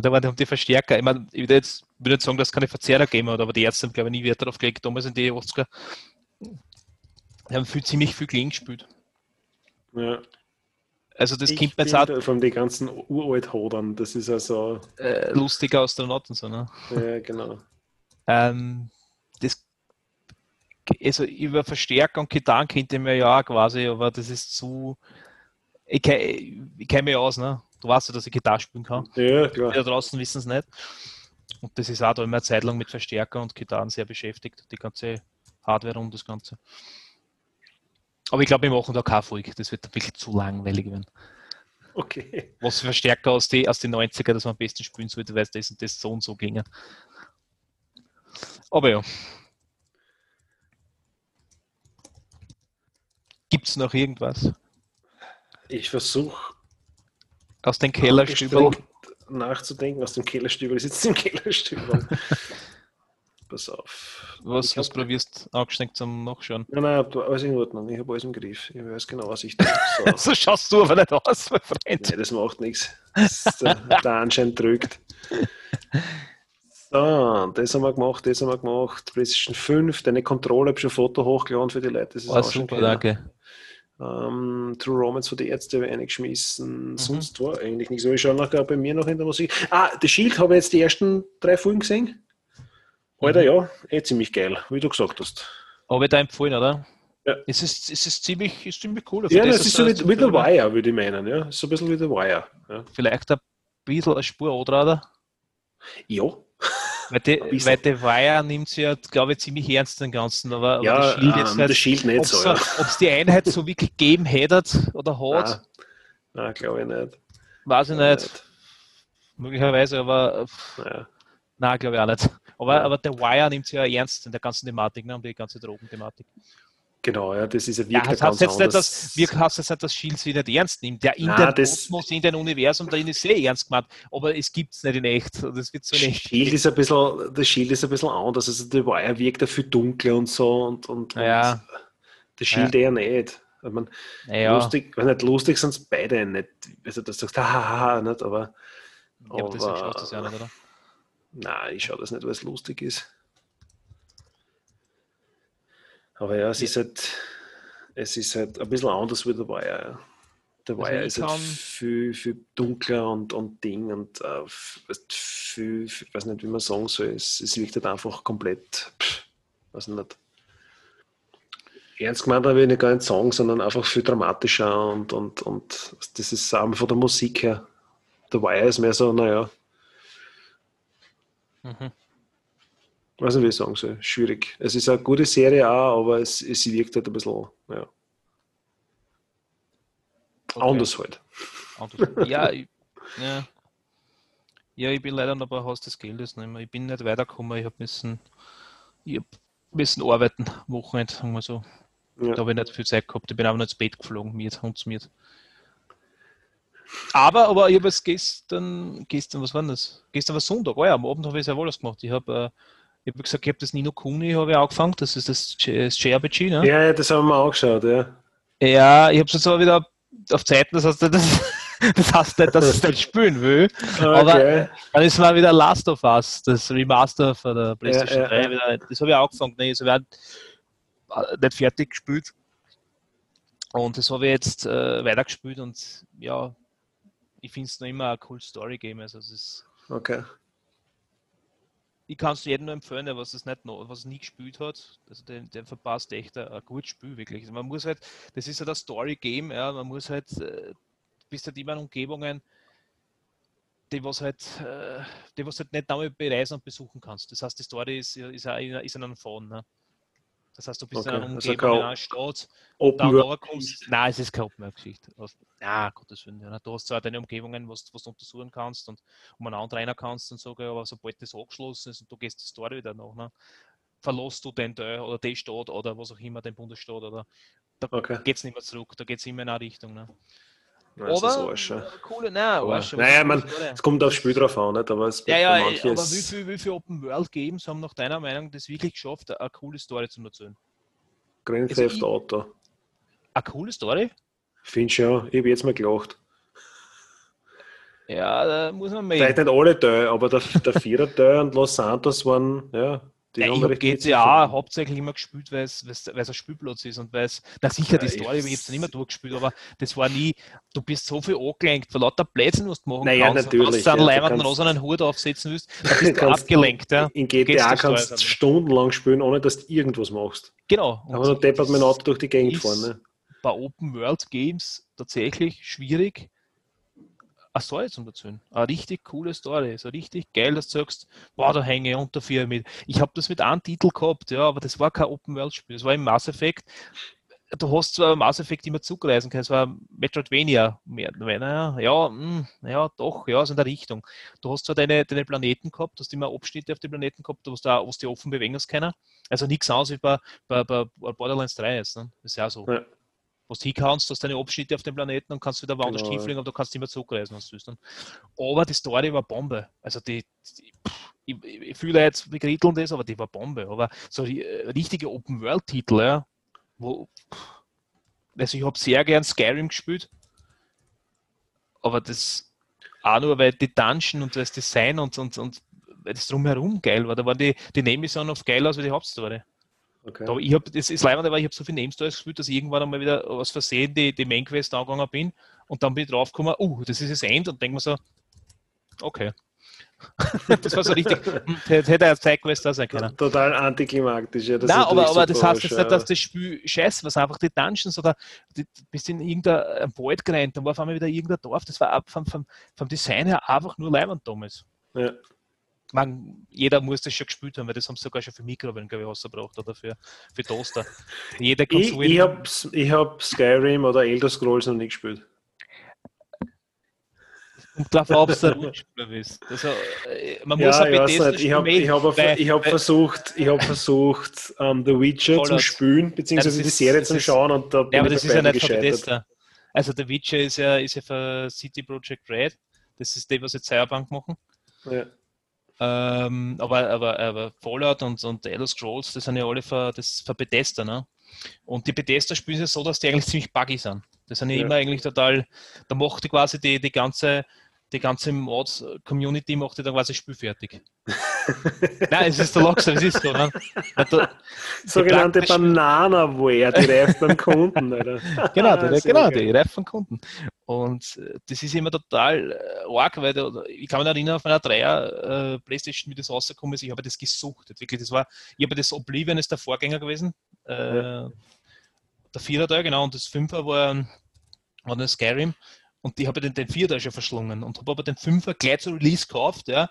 Da waren die, Verstärker. Ich, mein, ich würde jetzt würde nicht sagen, dass es keine Verzehrer gegeben hat, aber die Ärzte haben, glaube ich, nie Wert darauf gelegt. Damals in die 80er. Die haben viel, ziemlich viel Kling gespielt. ja. Also das ich bin auch da von den ganzen uralt Hodern. Das ist also, äh, lustiger Astronauten. So, ne? ja, genau. Ähm, das, also über Verstärker und Gitarren kennt ihr mir ja auch quasi, aber das ist zu. Ich kenne mich aus, ne? Du weißt ja, dass ich Gitarre spielen kann. Ja, Die klar. da draußen wissen es nicht. Und das ist auch da immer eine Zeit lang mit Verstärker und Gitarren sehr beschäftigt, die ganze Hardware und das Ganze. Aber ich glaube, wir machen da keine Folge. Das wird wirklich zu langweilig werden. Okay. Was für Verstärker aus den aus die 90er, dass man am besten spielen sollte, weil es das und das so und so ginge. Aber ja. Gibt es noch irgendwas Ich versuche aus den Kellerstübeln? nachzudenken aus dem Kellerstübel. Ich sitze im Kellerstübel. <laughs> Pass auf. Was, was hab- probierst angesteckt zum Nachschauen? Nein, nein, du- alles in Ordnung. Ich habe alles im Griff. Ich weiß genau, was ich tue. <laughs> So. So schaust du aber nicht aus, mein Freund. Nein, das macht nichts. Ist Der, der Anschein trügt. So, das haben wir gemacht, das haben wir gemacht. PlayStation 5, deine Kontrolle, habe ich schon ein Foto hochgeladen für die Leute. Das ist schon super, danke. Ähm, True Romance für die Ärzte ich Mhm. Sonst war eigentlich nichts. Aber ich schaue nachher bei mir noch in der Musik. Ah, The Shield habe ich jetzt die ersten drei Folgen gesehen. Alter, Mhm. ja, eh ziemlich geil, wie du gesagt hast. Habe ich da empfohlen, oder? Ja. Es ist, es ist ziemlich, ist ziemlich cool. Ja, Für das dass ist so wie, wie The Wire, würde ich meinen. Ja, so ein bisschen wie The Wire. Ja. Vielleicht ein bisschen eine Spur oder? ja. Weil die, weil die Wire nimmt sie ja, glaube ich, ziemlich ernst den Ganzen. Aber, aber Ja, der Shield jetzt ähm, nicht. Shield nicht Ob's so. Ja. ob's die Einheit so wirklich gegeben hätte oder hat, Nein, nein glaube ich nicht. weiß ich Glaub nicht. Möglicherweise, aber Naja. nein, glaube ich auch nicht. Aber, Ja. aber der Wire nimmt es ja ernst in der ganzen Thematik, ne, um die ganze Drogenthematik. Genau, ja, das ist ja Ja, wirklich das heißt jetzt nicht, dass, wir heißt jetzt nicht, dass Shield sie nicht ernst nimmt. Der in Nein, das- Kosmos, in dem Universum, da ist sehr ernst gemeint. Aber es gibt es nicht in echt. Das wird so nicht. Shield ist ein bisschen, das Shield ist ein bisschen anders. Also der Wire wirkt ja viel dunkler und so und, und, Ja. und der Shield eher nicht. Ich mein, Naja, lustig, wenn nicht lustig sind es beide nicht. Also das sagst, hahaha, nicht, aber ja, aber aber- schaust du das ja nicht, oder? nein, ich schaue das nicht, weil es lustig ist. Aber ja, es Ja. ist halt, es ist halt ein bisschen anders wie der Wire. Der Also Wire ich ist halt kann- viel, viel dunkler und, und Ding und weißt, viel, viel, weiß nicht, wie man sagen soll. Es, es wirkt halt einfach komplett, pff, weiß nicht. Ernst gemeint habe ich nicht gar nicht sagen, sondern einfach viel dramatischer und, und, und das ist auch von der Musik her. Der Wire ist mehr so, naja, Mhm. Weiß nicht, wie ich sagen soll. Schwierig. Es ist eine gute Serie auch, aber es, es wirkt halt ein bisschen ja, Okay. anders halt. Anders. Ja, ich, <laughs> ja. ja, ich bin leider noch bei Haus des Geldes nicht mehr. Ich bin nicht weitergekommen. Ich habe müssen, ich hab müssen arbeiten, Wochenende, sagen wir so. Ja. Da habe ich nicht viel Zeit gehabt. Ich bin aber noch ins Bett geflogen, mit und mit. Aber, aber ich habe es gestern, gestern, was war das? Gestern war Sonntag, oh ja, am Abend habe ich sehr wohl was gemacht. Ich habe äh, ich hab gesagt, ich habe das Nino Kuni habe ich angefangen, das ist das JRPG, ne? Ja, ja, das haben wir auch geschaut, ja. Ja, ich habe es jetzt aber wieder auf Zeiten, das heißt, <laughs> das, das heißt nicht, dass ich es nicht spielen will. Aber Okay. dann ist mal wieder Last of Us, das Remaster von der PlayStation Ja, 3. ja, Wieder, das habe ich auch angefangen. Habe ich auch nicht fertig gespielt. Und das habe ich jetzt äh, weitergespielt und ja, ich finde es noch immer ein cool Story-Game. Also es ist, okay. Ich kann es jedem nur empfehlen, was es nicht noch, was nie gespielt hat. Also der, der verpasst echt ein, ein gutes Spiel, wirklich. Man muss halt, das ist halt ein Story-Game, ja, man muss halt, äh, bist halt immer in Umgebungen, die was halt, äh, die was halt nicht damit bereisen und besuchen kannst. Das heißt, die Story ist, ist, in- ist in einem Phone. Ne? Das heißt, du bist in Okay, einer also Umgebung, in kein einer Stadt, Open dann World. kommst, nein, es ist keine Open-Geschichte. Ja, Gottes Willen. Ja. Du hast zwar deine Umgebungen, was, was du untersuchen kannst und umeinander rein kannst und so, aber sobald das abgeschlossen ist und du gehst die Story wieder nach, ne, verlässt du den Teil oder die Stadt oder was auch immer, den Bundesstaat oder da Okay. geht es nicht mehr zurück, da geht es immer in eine Richtung. Ne. Nein, ist aber Arsch, ja. äh, coole, nein, Aber- aber naja, man- ist. Es kommt aufs Spiel drauf an, nicht? aber es Ja, ja, bei aber manches- wie viel, wie viel Open World Games haben nach deiner Meinung das wirklich geschafft, eine coole Story zu erzählen? Grand also Theft ich- Auto. Eine coole Story? Finde schon, ich habe jetzt mal gelacht. Ja, da muss man Vielleicht mehr. nicht alle Teile, aber der, der Vierer Teil und Los Santos waren, ja, die Ja, ich habe GTA hauptsächlich immer gespielt, weil es weil es- weil es ein Spielplatz ist und weil es, na sicher die Ja, Story, ich- ich habe es dann immer durchgespielt, aber das war nie, du bist so viel angelenkt, von lauter Plätzen, was du machen Naja, kannst, natürlich, und wenn du einen ja, leibenden rosanen Hut aufsetzen willst, <laughs> dann bist du abgelenkt. Ja. In GTA du kannst du stundenlang spielen, ohne dass du irgendwas machst. Genau. Aber nur deppert mein Auto durch die Gegend fahren. Ne? bei Open World Games tatsächlich schwierig, eine Story zu erzählen. Eine richtig coole Story. So richtig geil, dass du sagst, boah, da hänge ich unter vier mit. Ich habe das mit einem Titel gehabt, ja, aber das war kein Open World Spiel. Das war im Mass Effect. Du hast zwar Mass Effect immer zugreisen können, es war Metroidvania. Mehr, naja, ja, mh, ja, doch, ja, so in der Richtung. Du hast zwar deine, deine Planeten gehabt, hast immer Abschnitte auf den Planeten gehabt, du da, wo du die offen bewegen hast können. Also nichts anderes wie bei, bei, bei Borderlands 3 jetzt. Ne? Ist ja so. Ja. Wo du hinkommst, hast deine Abschnitte auf dem Planeten und kannst wieder woanders Genau, hinfliegen, aber du kannst immer zurückreisen, was du willst. ne? Aber die Story war Bombe. Also die, die pff, ich, ich fühle jetzt, wie Gritteln das, aber die war Bombe. Aber so die äh, richtige Open-World-Titel, ja, wo, pff, also ich habe sehr gern Skyrim gespielt, aber das auch nur, weil die Dungeon und das Design und, und, und weil das drumherum geil war. Da waren die, die Nemesis auf geil aus wie die Hauptstory. Okay. Aber ich habe, das ist leibend, weil ich habe so viele Name-Stories gespielt, dass ich irgendwann einmal wieder aus Versehen die, die Main-Quest angegangen bin und dann bin ich draufgekommen, uh, das ist das End und denke mir so, okay. <laughs> das war so richtig, hm, das hätte eine Zeitquest da sein können. Total antiklimaktisch. Ja, das Nein, aber, aber das super heißt jetzt Arsch, nicht, ja. dass das Spiel scheiße war, einfach die Dungeons oder du bist in irgendein Wald gerannt, dann war auf einmal wieder irgendein Dorf, das war ab vom, vom, vom Design her einfach nur leibend damals. Ja. Man, jeder muss das schon gespielt haben, weil das haben sie sogar schon für Mikrowellen, glaube ich, rausgebracht oder für, für Toaster. Jeder Ich, Konsole. ich habe ich hab Skyrim oder Elder Scrolls noch nicht gespielt. Kommt drauf ob es <laughs> der Wunschspieler ist. Also, äh, man muss ja, ich, nicht. ich habe ich hab, ich hab versucht, ich hab versucht um, The Witcher zu spielen, beziehungsweise ja, die Serie zu schauen und da bin ja, aber das ist ja nicht gescheitert. Also The Witcher ist ja, ist ja für City Project Red. Das ist die, was jetzt Cyberpunk machen. Ja. Ähm, aber, aber, aber Fallout und, und Elder Scrolls, das sind ja alle für, das für Bethesda, ne? Und die Bethesda spielen ja so, dass die eigentlich ziemlich buggy sind. Das sind ja, ja. immer eigentlich total, da macht die quasi die, die ganze die ganze Mods-Community macht dann quasi spielfertig. <laughs> Nein, es ist der Lockstar, es ist so. Ne? <laughs> Der, Sogenannte Bananaware, die reift beim Kunden. Oder? <laughs> Genau, die, ah, genau die reift beim Kunden. Und äh, das ist immer total äh, arg, weil da, ich kann mich erinnern, auf einer Dreier äh, Playstation, wie das rausgekommen ist, ich habe das gesucht. Wirklich, das war, ich habe das Oblivion ist der Vorgänger gewesen. Äh, ja. Der Vierer da, genau, und das Fünfer war, war das Skyrim. Und ich habe den, den Vierer schon verschlungen und habe aber den Fünfer gleich zu Release gekauft, ja.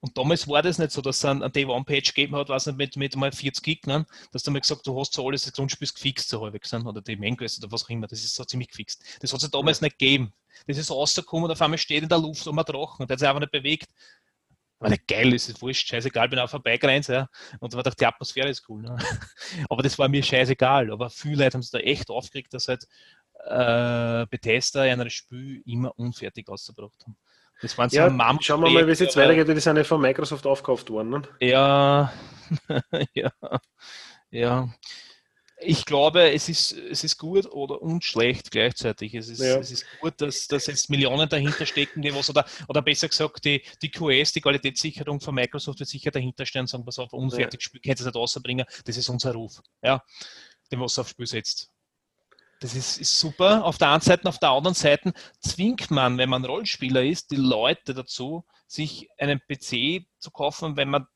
Und damals war das nicht so, dass es ein Day One Page gegeben hat, was mit, mit mal 40 Gig, ne? dass du mal gesagt du hast so alles, das Grundspiel gefixt, so halbwegs, ne? oder die Manquest oder was auch immer, das ist so ziemlich gefixt. Das hat es damals ja. nicht gegeben. Das ist rausgekommen und auf einmal steht in der Luft um ein Drachen und der hat sich einfach nicht bewegt. War nicht geil, das ist wurscht, scheißegal, bin auch vorbeigerannt, ja. Und da war die Atmosphäre ist cool. Ne? <laughs> Aber das war mir scheißegal. Aber viele Leute haben sich da echt aufgeregt, dass halt äh, Bethesda in einem Spiel immer unfertig ausgebracht haben. Das waren so ja, Schauen wir mal, wie es jetzt weitergeht. Die sind ja von Microsoft aufgekauft worden. Ne? Ja, <laughs> ja, ja. Ich glaube, es ist, es ist gut oder und schlecht gleichzeitig. Es ist, ja. es ist gut, dass, dass jetzt Millionen dahinter stecken, die was, oder, oder besser gesagt, die, die QS, die Qualitätssicherung von Microsoft wird sicher dahinter stehen und sagen, pass auf, unfertig ja. Spiel, könnt ihr nicht rausbringen, das ist unser Ruf, ja, den was aufs Spiel setzt. Das ist, ist, super auf der einen Seite, auf der anderen Seite zwingt man, wenn man Rollspieler ist, die Leute dazu, sich einen PC zu kaufen. Wenn man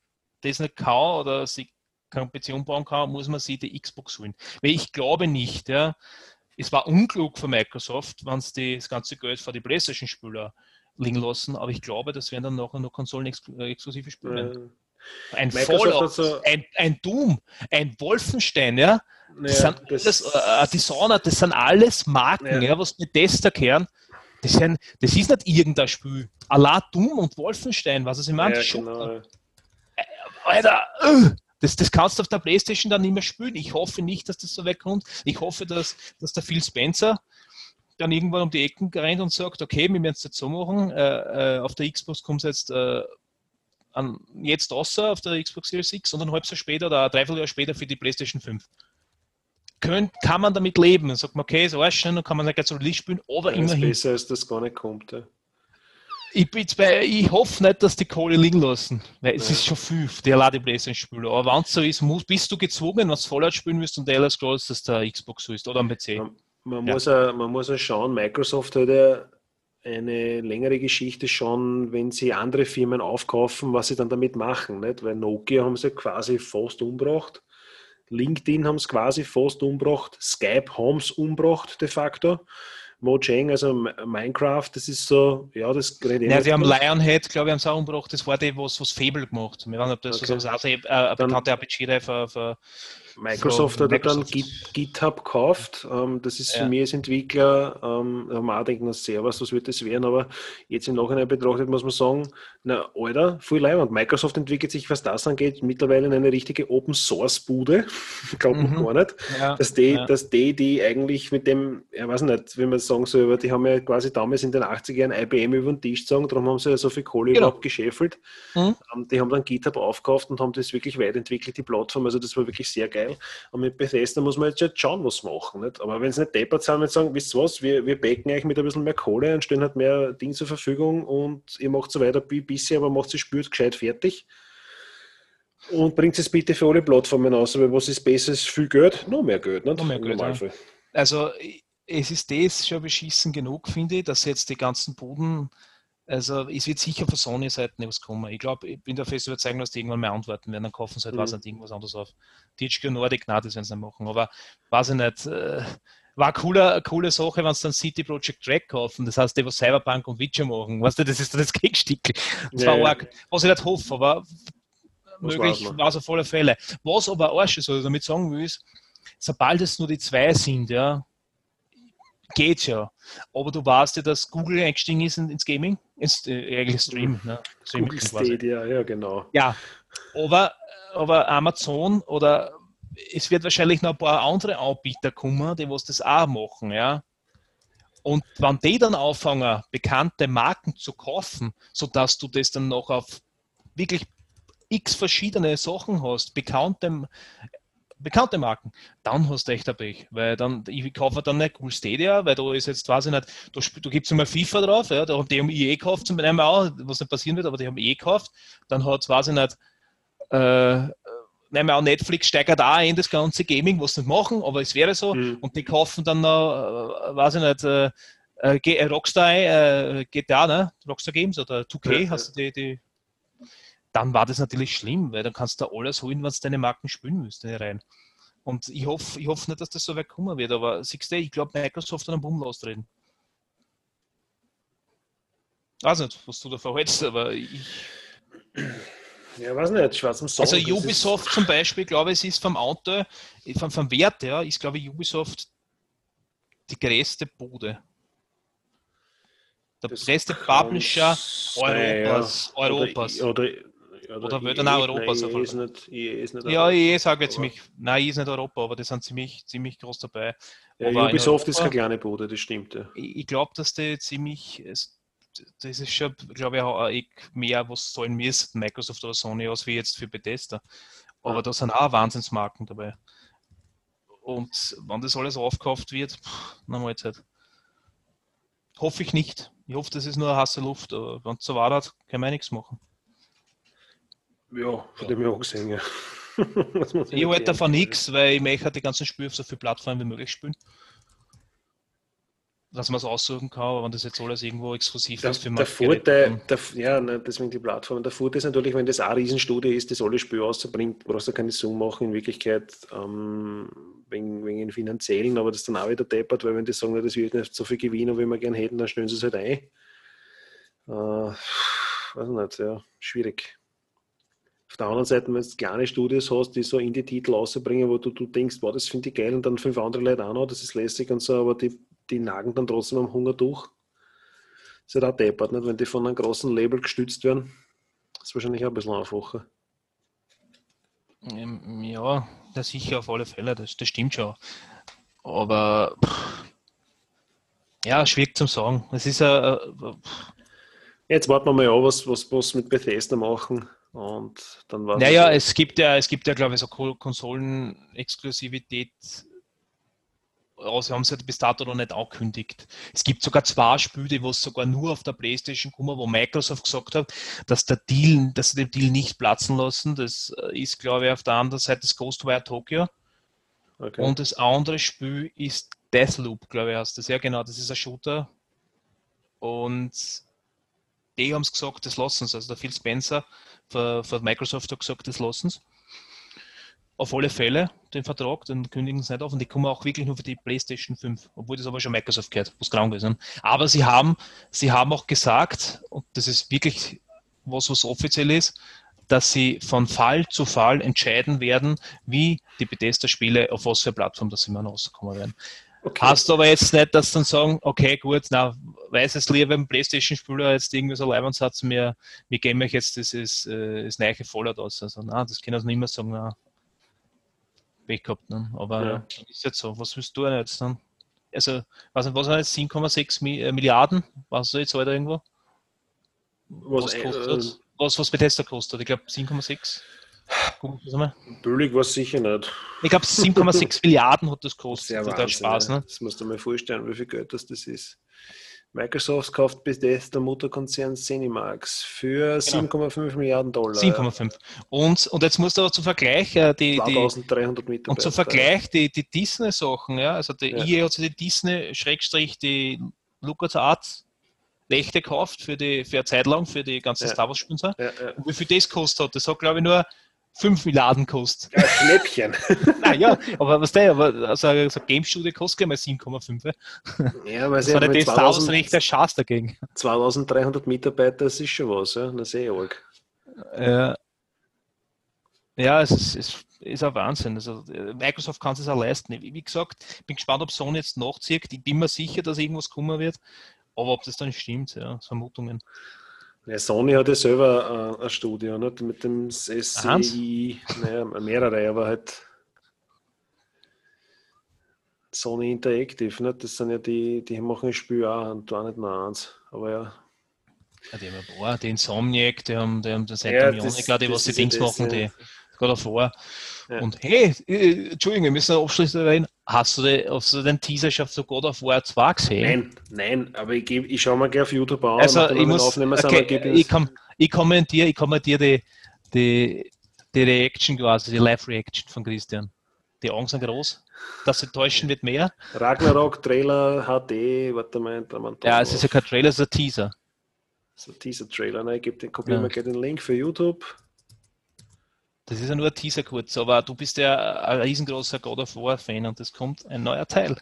das nicht kann oder sich keinen PC umbauen kann, muss man sich die Xbox holen. Weil ich glaube nicht, ja, es war unklug von Microsoft, wenn sie das ganze Geld für die PlayStation-Spieler liegen lassen, aber ich glaube, das werden dann nachher noch konsolenexklusive Spiele. Ein Fallout, so ein, ein Doom, ein Wolfenstein, ja, das ja, sind das, alles, äh, Dishonored, das sind alles Marken, ja. ja was mit Tester kehren. Das, sind, das ist nicht irgendein Spiel. Allah Doom und Wolfenstein, was es im ja, genau. Äh, Alter, uh, das, das kannst du auf der Playstation dann nicht mehr spielen. Ich hoffe nicht, dass das so wegkommt. Ich hoffe, dass, dass der Phil Spencer dann irgendwann um die Ecken rennt und sagt, okay, wir werden es jetzt so machen. Äh, äh, auf der Xbox kommt es jetzt äh, an, jetzt außer auf der Xbox Series X und ein halbes Jahr später oder ein Dreivierteljahr später für die PlayStation 5 könnt, kann man damit leben. Dann sagt man, okay, so ist dann kann man nicht so Release spielen, aber ja, immerhin. Ist besser, als das gar nicht kommt. Ja. Ich, bei, ich hoffe nicht, dass die Kohle liegen lassen, weil es ist schon viel, der lade Playstation spielen. Aber wenn es so ist, muss, bist du gezwungen, wenn du Fallout spielen willst und Elder Scrolls, dass der Xbox so ist oder am PC. Man, man ja. muss auch, man muss auch schauen, Microsoft hat ja eine längere Geschichte schon, wenn sie andere Firmen aufkaufen, was sie dann damit machen. Nicht? Weil Nokia haben sie quasi fast umgebracht. LinkedIn haben es quasi fast umgebracht, Skype haben es umgebracht de facto. Mojang, also Minecraft, das ist so, ja, das gerade Ja, sie haben Lionhead, glaube ich, haben es auch umgebracht, das war die, was, was Fable gemacht. Wir waren, ob das okay. so, also, äh, eine bekannte RPG-Reihe für, Microsoft so, hat Microsoft. dann GitHub gekauft. Ähm, das ist für mich als Entwickler, ähm, da haben wir auch denken, na, Servers, was wird das werden? Aber jetzt im Nachhinein betrachtet muss man sagen, na, Alter, viel Leihwand. Microsoft entwickelt sich, was das angeht, mittlerweile in eine richtige Open-Source-Bude. <laughs> Glaubt man mhm. gar nicht. Ja. Dass, die, ja. dass die, die eigentlich mit dem, ja, weiß nicht, wie man sagen soll, die haben ja quasi damals in den 80er Jahren IBM über den Tisch gezogen, darum haben sie ja so viel Kohle genau. überhaupt geschäffelt. Mhm. Ähm, die haben dann GitHub aufgekauft und haben das wirklich weiterentwickelt, die Plattform. Also das war wirklich sehr geil geil. Und mit Bethesda muss man jetzt schauen, was machen. Nicht? Aber wenn es nicht deppert sind, wenn sie sagen, wisst ihr was, wir, wir backen eigentlich mit ein bisschen mehr Kohle und stellen halt mehr Dinge zur Verfügung und ihr macht so weiter wie bisher, aber macht sie spürt gescheit fertig. Und bringt es bitte für alle Plattformen aus. Aber was ist besser? Viel Geld? Noch mehr Geld. Nicht? Noch mehr Geld. Ja. Also es ist das schon beschissen genug, finde ich, dass jetzt die ganzen Boden also es wird sicher von Sony-Seiten was kommen. Ich glaube, ich bin der fest überzeugt, dass die irgendwann mal antworten werden. Dann kaufen sie halt mhm. was nicht irgendwas anderes auf. THQ Nordic, nein, das werden sie nicht machen. Aber weiß ich nicht. Äh, war eine coole, coole Sache, wenn sie dann City Project Track kaufen. Das heißt, die, was Cyberpunk und Witcher machen. Weißt du, das ist das Gegenstück. Das ja, war arg, was ich nicht hoffe, aber was möglich war es auf alle Fälle. Was aber Arsch ist, oder damit sagen will, ist, sobald es nur die zwei sind, ja, geht ja. Aber du weißt ja, dass Google eingestiegen ist ins Gaming, ins äh, eigentlich Stream. Ne? Streaming Google. Stadia, ja, genau. Ja, aber, aber Amazon oder es wird wahrscheinlich noch ein paar andere Anbieter kommen, die was das auch machen, ja. Und wenn die dann anfangen, bekannte Marken zu kaufen, sodass du das dann noch auf wirklich x verschiedene Sachen hast, bekannte, bekannte Marken, dann hast du echt ein Pech. Weil dann, ich kaufe dann nicht Cool Stadia, weil da ist jetzt, weiß ich nicht, da, sp- da gibt es einmal FIFA drauf, ja, da haben die haben EA gekauft, zum Beispiel auch, was nicht passieren wird, aber die haben EA gekauft. Dann hat es, weiß ich nicht, äh, nehmen wir auch Netflix steigert auch in das ganze Gaming, was sie nicht machen, aber es wäre so. Mhm. Und die kaufen dann noch, äh, weiß ich nicht, äh, äh, äh, Rockstar, ein, äh, GTA, ne? Rockstar Games oder 2K, Ja, hast du die, die. Dann war das natürlich schlimm, weil dann kannst du alles holen, was deine Marken spielen müsste rein. Und ich hoffe ich hoff nicht, dass das so weit kommen wird, aber siehst du, ich glaube, Microsoft hat einen Bumm lostreten. Weiß nicht, was du da verhältst, aber ich, Ja, weiß nicht, schwarz am Song. also Ubisoft zum Beispiel, glaube ich, ist vom Auto, vom, vom Wert her, ist, glaube ich, Ubisoft die größte Bude. Der das größte Publisher sein, Europas. ja. Europas. Oder, oder, Oder wird EA, dann auch EA jeden ist nicht, EA ist nicht Ja, Europa. ich sage Aber- ziemlich, nein, ist nicht Europa, aber die sind ziemlich, ziemlich groß dabei. Ja, Ubisoft ist Europa- keine kleine Bude, das stimmt. Ja. Ich, ich glaube, dass die ziemlich, das ist schon, glaube ich, auch eh mehr, was sollen müssen, Microsoft oder Sony, als wie jetzt für Bethesda. Aber Ja. da sind auch Wahnsinnsmarken dabei. Und wenn das alles aufgekauft wird, na mal Zeit. Hoffe ich nicht. Ich hoffe, das ist nur eine heiße Luft. Aber wenn es so war, kann man nichts machen. Ja, von dem her auch gesehen, ja. <laughs> Ich halte davon nichts, weil ich möchte die ganzen Spiele auf so viele Plattformen wie möglich spielen. Dass man es aussuchen kann, aber wenn das jetzt alles irgendwo exklusiv Der, ist für der manche Vorteil, der, ja, ne, deswegen die Plattform. Der Vorteil ist natürlich, wenn das auch ein Riesenstudio ist, das alle Spiele auszubringt, brauchst du keine Zoom machen, in Wirklichkeit ähm, wegen, wegen den finanziellen, aber das ist dann auch wieder deppert, weil wenn die sagen, das wird nicht so viel gewinnen, wie wir gerne hätten, dann stellen sie es halt ein. Äh, weiß nicht, ja, schwierig. Auf der anderen Seite, wenn du kleine Studios hast, die so Indie-Titel rausbringen, wo du, du denkst, wow, das finde ich geil und dann fünf andere Leute auch noch, das ist lässig und so, aber die, die nagen dann trotzdem am Hunger durch. Das ist halt auch deppert, nicht? wenn die von einem großen Label gestützt werden. Das ist wahrscheinlich auch ein bisschen einfacher. Ähm, Ja, das sicher auf alle Fälle, das, das stimmt schon. Aber pff, ja, schwierig zum sagen. Es ist ja, äh, Jetzt warten wir mal an, was, was, was mit Bethesda machen und dann war naja, es gibt ja, es gibt ja, glaube ich, so Ko- Konsolen-Exklusivität. Aber sie haben es ja bis dato noch nicht angekündigt. Es gibt sogar zwei Spiele, wo es sogar nur auf der Playstation kommen, wo Microsoft gesagt hat, dass der Deal, dass sie den Deal nicht platzen lassen. Das äh, ist, glaube ich, auf der anderen Seite das Ghostwire Tokyo. okay. Und das andere Spiel ist Deathloop, glaube ich, heißt das. Ja, genau, das ist ein Shooter. Und die haben es gesagt, das lassen sie. Also der Phil Spencer von, Microsoft hat gesagt, das lassen sie. Auf alle Fälle den Vertrag, den kündigen sie nicht auf und die kommen auch wirklich nur für die PlayStation 5, obwohl das aber schon Microsoft gehört, was krank ist. Aber sie haben, sie haben auch gesagt, und das ist wirklich was, was offiziell ist, dass sie von Fall zu Fall entscheiden werden, wie die Bethesda-Spiele, auf was für Plattform das immer rauskommen werden. Okay. Hast aber jetzt nicht, dass dann sagen, okay, gut, na, weiß es lieber beim Playstation-Spieler jetzt irgendwie so Leibwandssatz, wir, wir geben euch jetzt dieses, äh, das neue Fallout aus. Also, na, das können sie nicht mehr sagen, na, Pech gehabt, ne? aber Ja. ist jetzt so. Was willst du denn jetzt dann? Also, weiß nicht, was war jetzt 7,6 Mi- äh, Milliarden? Was du jetzt heute irgendwo? was, Was, äh, kostet, was, was Bethesda kostet? Ich glaube 7,6. Billig war es sicher nicht. Ich glaube 7,6 <laughs> Milliarden hat das gekostet. Sehr Spaß, ne? Das musst du mal vorstellen, wie viel Geld das, das ist. Microsoft kauft Bethesda Mutterkonzern Cinemax für Genau. 7,5 Milliarden Dollar. 7,5. Und, und jetzt musst du aber zum Vergleich äh, die, die, 2300 Mitarbeiter. und zum Vergleich die, die Disney-Sachen, ja, also die Ja. EA hat sich die Disney, Schrägstrich, die LucasArts Rechte gekauft für die für eine Zeit lang für die ganzen Ja. Star Wars Sponsor. Ja, ja. Und wie viel das kostet hat, das hat glaube ich nur 5 Milliarden kostet. Ja, Schnäppchen. <laughs> naja, aber was der, aber also, so ein Game Studio kostet gleich mal 7,5. ja, weil Das sie haben der Star Wars 2000, Recht der Schatz dagegen. 2300 Mitarbeiter, das ist schon was, ja. Das ist eh arg. Ja, ja es ist, ist ist ein Wahnsinn. Also, äh, Microsoft kann es auch leisten. Wie, gesagt, ich bin gespannt, ob Sony jetzt nachzieht. Ich bin mir sicher, dass irgendwas kommen wird. Aber ob das dann stimmt, ja, Vermutungen. Ja, Sony hat ja selber äh, ein Studio, nicht? mit dem SCI, naja, mehrere, aber halt Sony Interactive, nicht? das sind ja die, die machen ein Spiel auch und da nicht nur eins, aber ja. Ja, die haben ein paar, die Insomniac, die haben, die haben das Ja, Santa das- Monica, die das was die ja Dings das, machen, ja. die geht davor. Ja. Und hey, äh, Entschuldigung, wir müssen abschließend rein. Hast du, den, hast du den Teaser schon zu God of War 2 gesehen? Nein, nein, aber ich, geb, ich schaue mir gleich auf YouTube an, Also ich muss, sind, okay, gebe ich kom, ich kommentiere, ich kommentiere die, die, die Reaction quasi, die Live-Reaction von Christian. Die Augen sind groß, dass sie täuschen wird mehr. Ragnarok Trailer HD, warte mal, da man Ja, es ist ja kein Trailer, es ist ein Teaser. so dieser Trailer, ne? ich gebe den, kopiere Ja. mir gleich den Link für YouTube. Das ist ja nur ein Teaser kurz, aber du bist ja ein riesengroßer God of War-Fan und es kommt ein neuer Teil.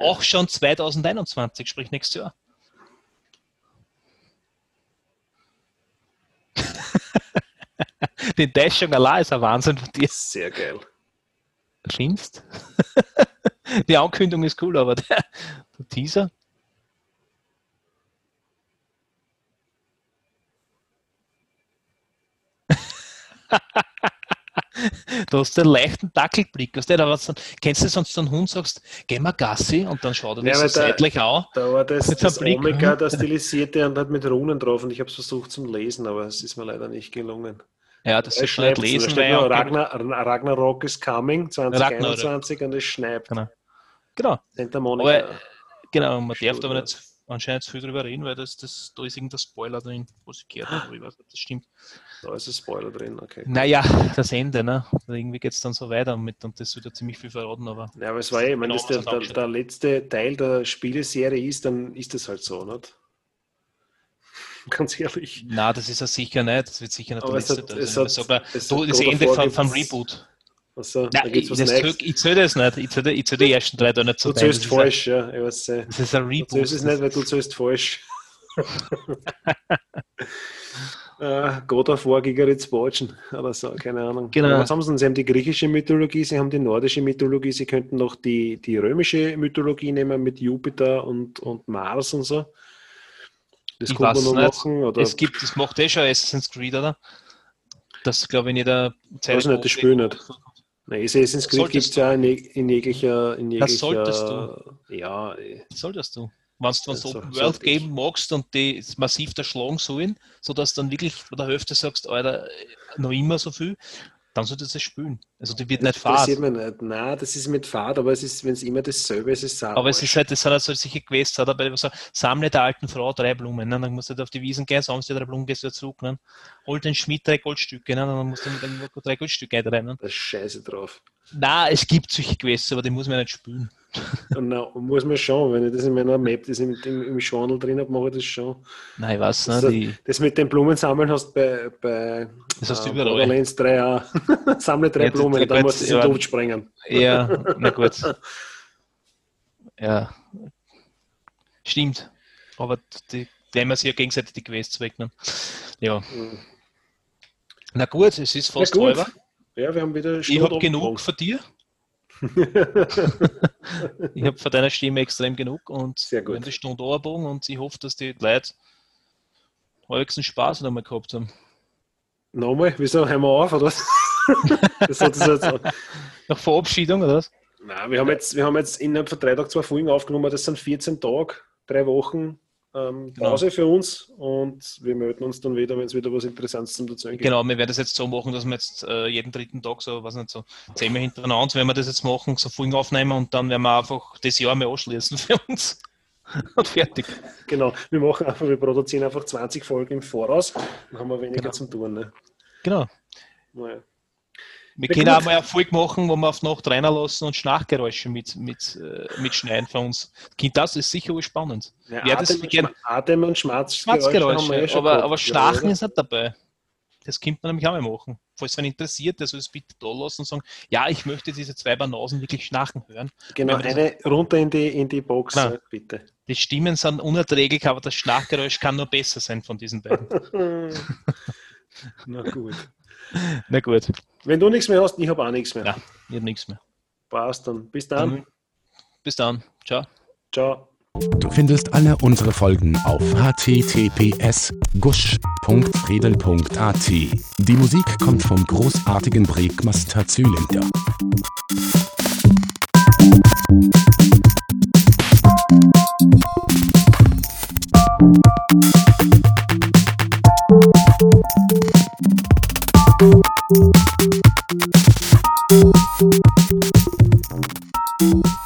Auch schon 2021, sprich nächstes Jahr. Die Enttäuschung allein ist ein Wahnsinn von dir. Sehr geil. Schimpfst. <laughs> Die Ankündigung ist cool, aber der, der Teaser. Du hast einen leichten Dackelblick. Weißt du, da kennst du sonst so einen Hund, sagst, geh mal Gassi und dann schaut er Ja, dich so der- seitlich an. Da war das, das Blick, Omega, hm? der stilisierte und hat mit Runen drauf und ich habe es versucht zum Lesen, aber es ist mir leider nicht gelungen. Ja, das schneibt, da lesen, er- Ragnar, Ragnarok is coming 2021 und es schneibt. Genau. Genau. Santa Monica. Aber genau, man darf aber nicht anscheinend zu viel drüber reden, weil das, das, da ist irgendein Spoiler drin, was ich gehört habe, ich weiß nicht, das stimmt. Da ist ein Spoiler drin, okay. Naja, das Ende, ne? Irgendwie geht es dann so weiter mit und das wird ja ziemlich viel verraten, aber Ja, aber es war eh, ich meine, Genau, dass der, er der, der letzte Teil der Spieleserie ist, dann ist das halt so, nicht? <laughs> Ganz ehrlich. na, das ist ja sicher nicht, das wird sicher nicht Aber der letzte Teil es sein. hat- mal, es hat das of Ende vom, vom Reboot. Also, da ich, das zähl, ich zähle das nicht, ich zähle, ich zähle die ersten drei da nicht so Du zählst ist ein- falsch, ja, ich weiß. äh, Das ist ein Du Reboot. zählst es nicht, weil du zählst falsch. <laughs> äh, God of War Gigaritz Borgen oder so, keine Ahnung. Genau. Was haben sie denn? Sie haben die griechische Mythologie, sie haben die nordische Mythologie, sie könnten noch die, die römische Mythologie nehmen mit Jupiter und, und Mars und so. Das Ich kann man noch nicht. machen. Oder Es gibt, das macht eh schon Assassin's Creed, oder? Das glaube ich in jeder Zeit. Weiß nicht, das Spiel nicht. Nein, Assassin's Creed gibt es ja in, in jeglicher. In jeglicher Das solltest Ja, eh. Solltest du. Wenn du so Open World geben magst und die massiv erschlagen sollen, sodass du dann wirklich bei der Hälfte sagst, Alter, noch immer so viel, dann solltest du es spielen. Also die wird das nicht fad. mich nicht. Nein, das ist mit Fahrt, aber es ist, wenn es immer dasselbe ist, ist es Aber es ist halt, das sind halt solche Quests, hat er bei so, sammle der alten Frau drei Blumen, ne? dann musst du halt auf die Wiesen gehen, sammelst dir drei Blumen, gehst wieder zurück, ne? hol den Schmied drei Goldstücke, ne? dann musst du mit dem drei Goldstücke eintreiben. Ne? Da ist Scheiße drauf. Na, es gibt solche Quests, aber die muss man nicht spielen. <laughs> Und na, muss man schon, wenn ich das in meiner Map, das im, im, im Journal drin habe, mache ich das schon. Nein, ich weiß Das, nicht, die, das mit den Blumen sammeln hast bei, bei Das hast du äh, überall. Borderlands 3 auch. <laughs> Sammle drei Ja, Blumen, dann musst du sie ja. tot sprengen. Ja, na <laughs> gut. Ja, stimmt. Aber die, man sich ja gegenseitig die Quests wegnehmen. Ja. Mhm. Na gut, es ist fast halber. Ja, wir haben wieder Ich habe genug von dir. <laughs> ich habe von deiner Stimme extrem genug und Sehr gut. die Stunde angebogen und ich hoffe, dass die Leute halbwegs einen Spaß noch mal gehabt haben. Nochmal, wieso hören wir auf, oder was? <laughs> das hat das jetzt. Nach Verabschiedung, oder was? Nein, wir haben jetzt, wir haben jetzt innerhalb von drei Tagen zwei Folgen aufgenommen. Das sind 14 Tage, drei Wochen ähm, Genau. Pause für uns und wir melden uns dann wieder, wenn es wieder was Interessantes zum Dazu gibt. Genau, wir werden das jetzt so machen, dass wir jetzt äh, jeden dritten Tag so, was nicht, so zehnmal hintereinander, wenn wir das jetzt machen, so Folgen aufnehmen und dann werden wir einfach das Jahr mal anschließen für uns. <laughs> Und fertig. Genau, wir machen einfach, wir produzieren einfach 20 Folgen im Voraus, dann haben wir weniger Genau. zum Tun. Ne? Genau. Naja. Wir Ja, können gut. auch mal eine Folge machen, wo wir auf Nacht reinlassen und Schnarchgeräusche mit, mit, äh, mitschneiden für uns. Kind, das ist sicher spannend. Ja, Ja, das Atem, und gern- Atem und wir Schmatzgeräusche, eh schon aber, gehabt, aber ja, Schnarchen oder? ist nicht dabei. Das könnte man nämlich auch mal machen. Falls wen interessiert, der soll es bitte da lassen und sagen, ja, ich möchte diese zwei Banausen wirklich schnarchen hören. Genau, eine runter in die, in die Box, Nein. bitte. Die Stimmen sind unerträglich, aber das Schnarchgeräusch kann nur besser sein von diesen beiden. <laughs> Na gut. Na gut. Wenn du nichts mehr hast, ich habe auch nichts mehr. Nein, ich habe nichts mehr. Passt dann. Bis dann. Dann, bis dann. Ciao. Ciao. Du findest alle unsere Folgen auf https gusch.friedel.at. Die Musik kommt vom großartigen Breakmaster Zylinder. Thank you.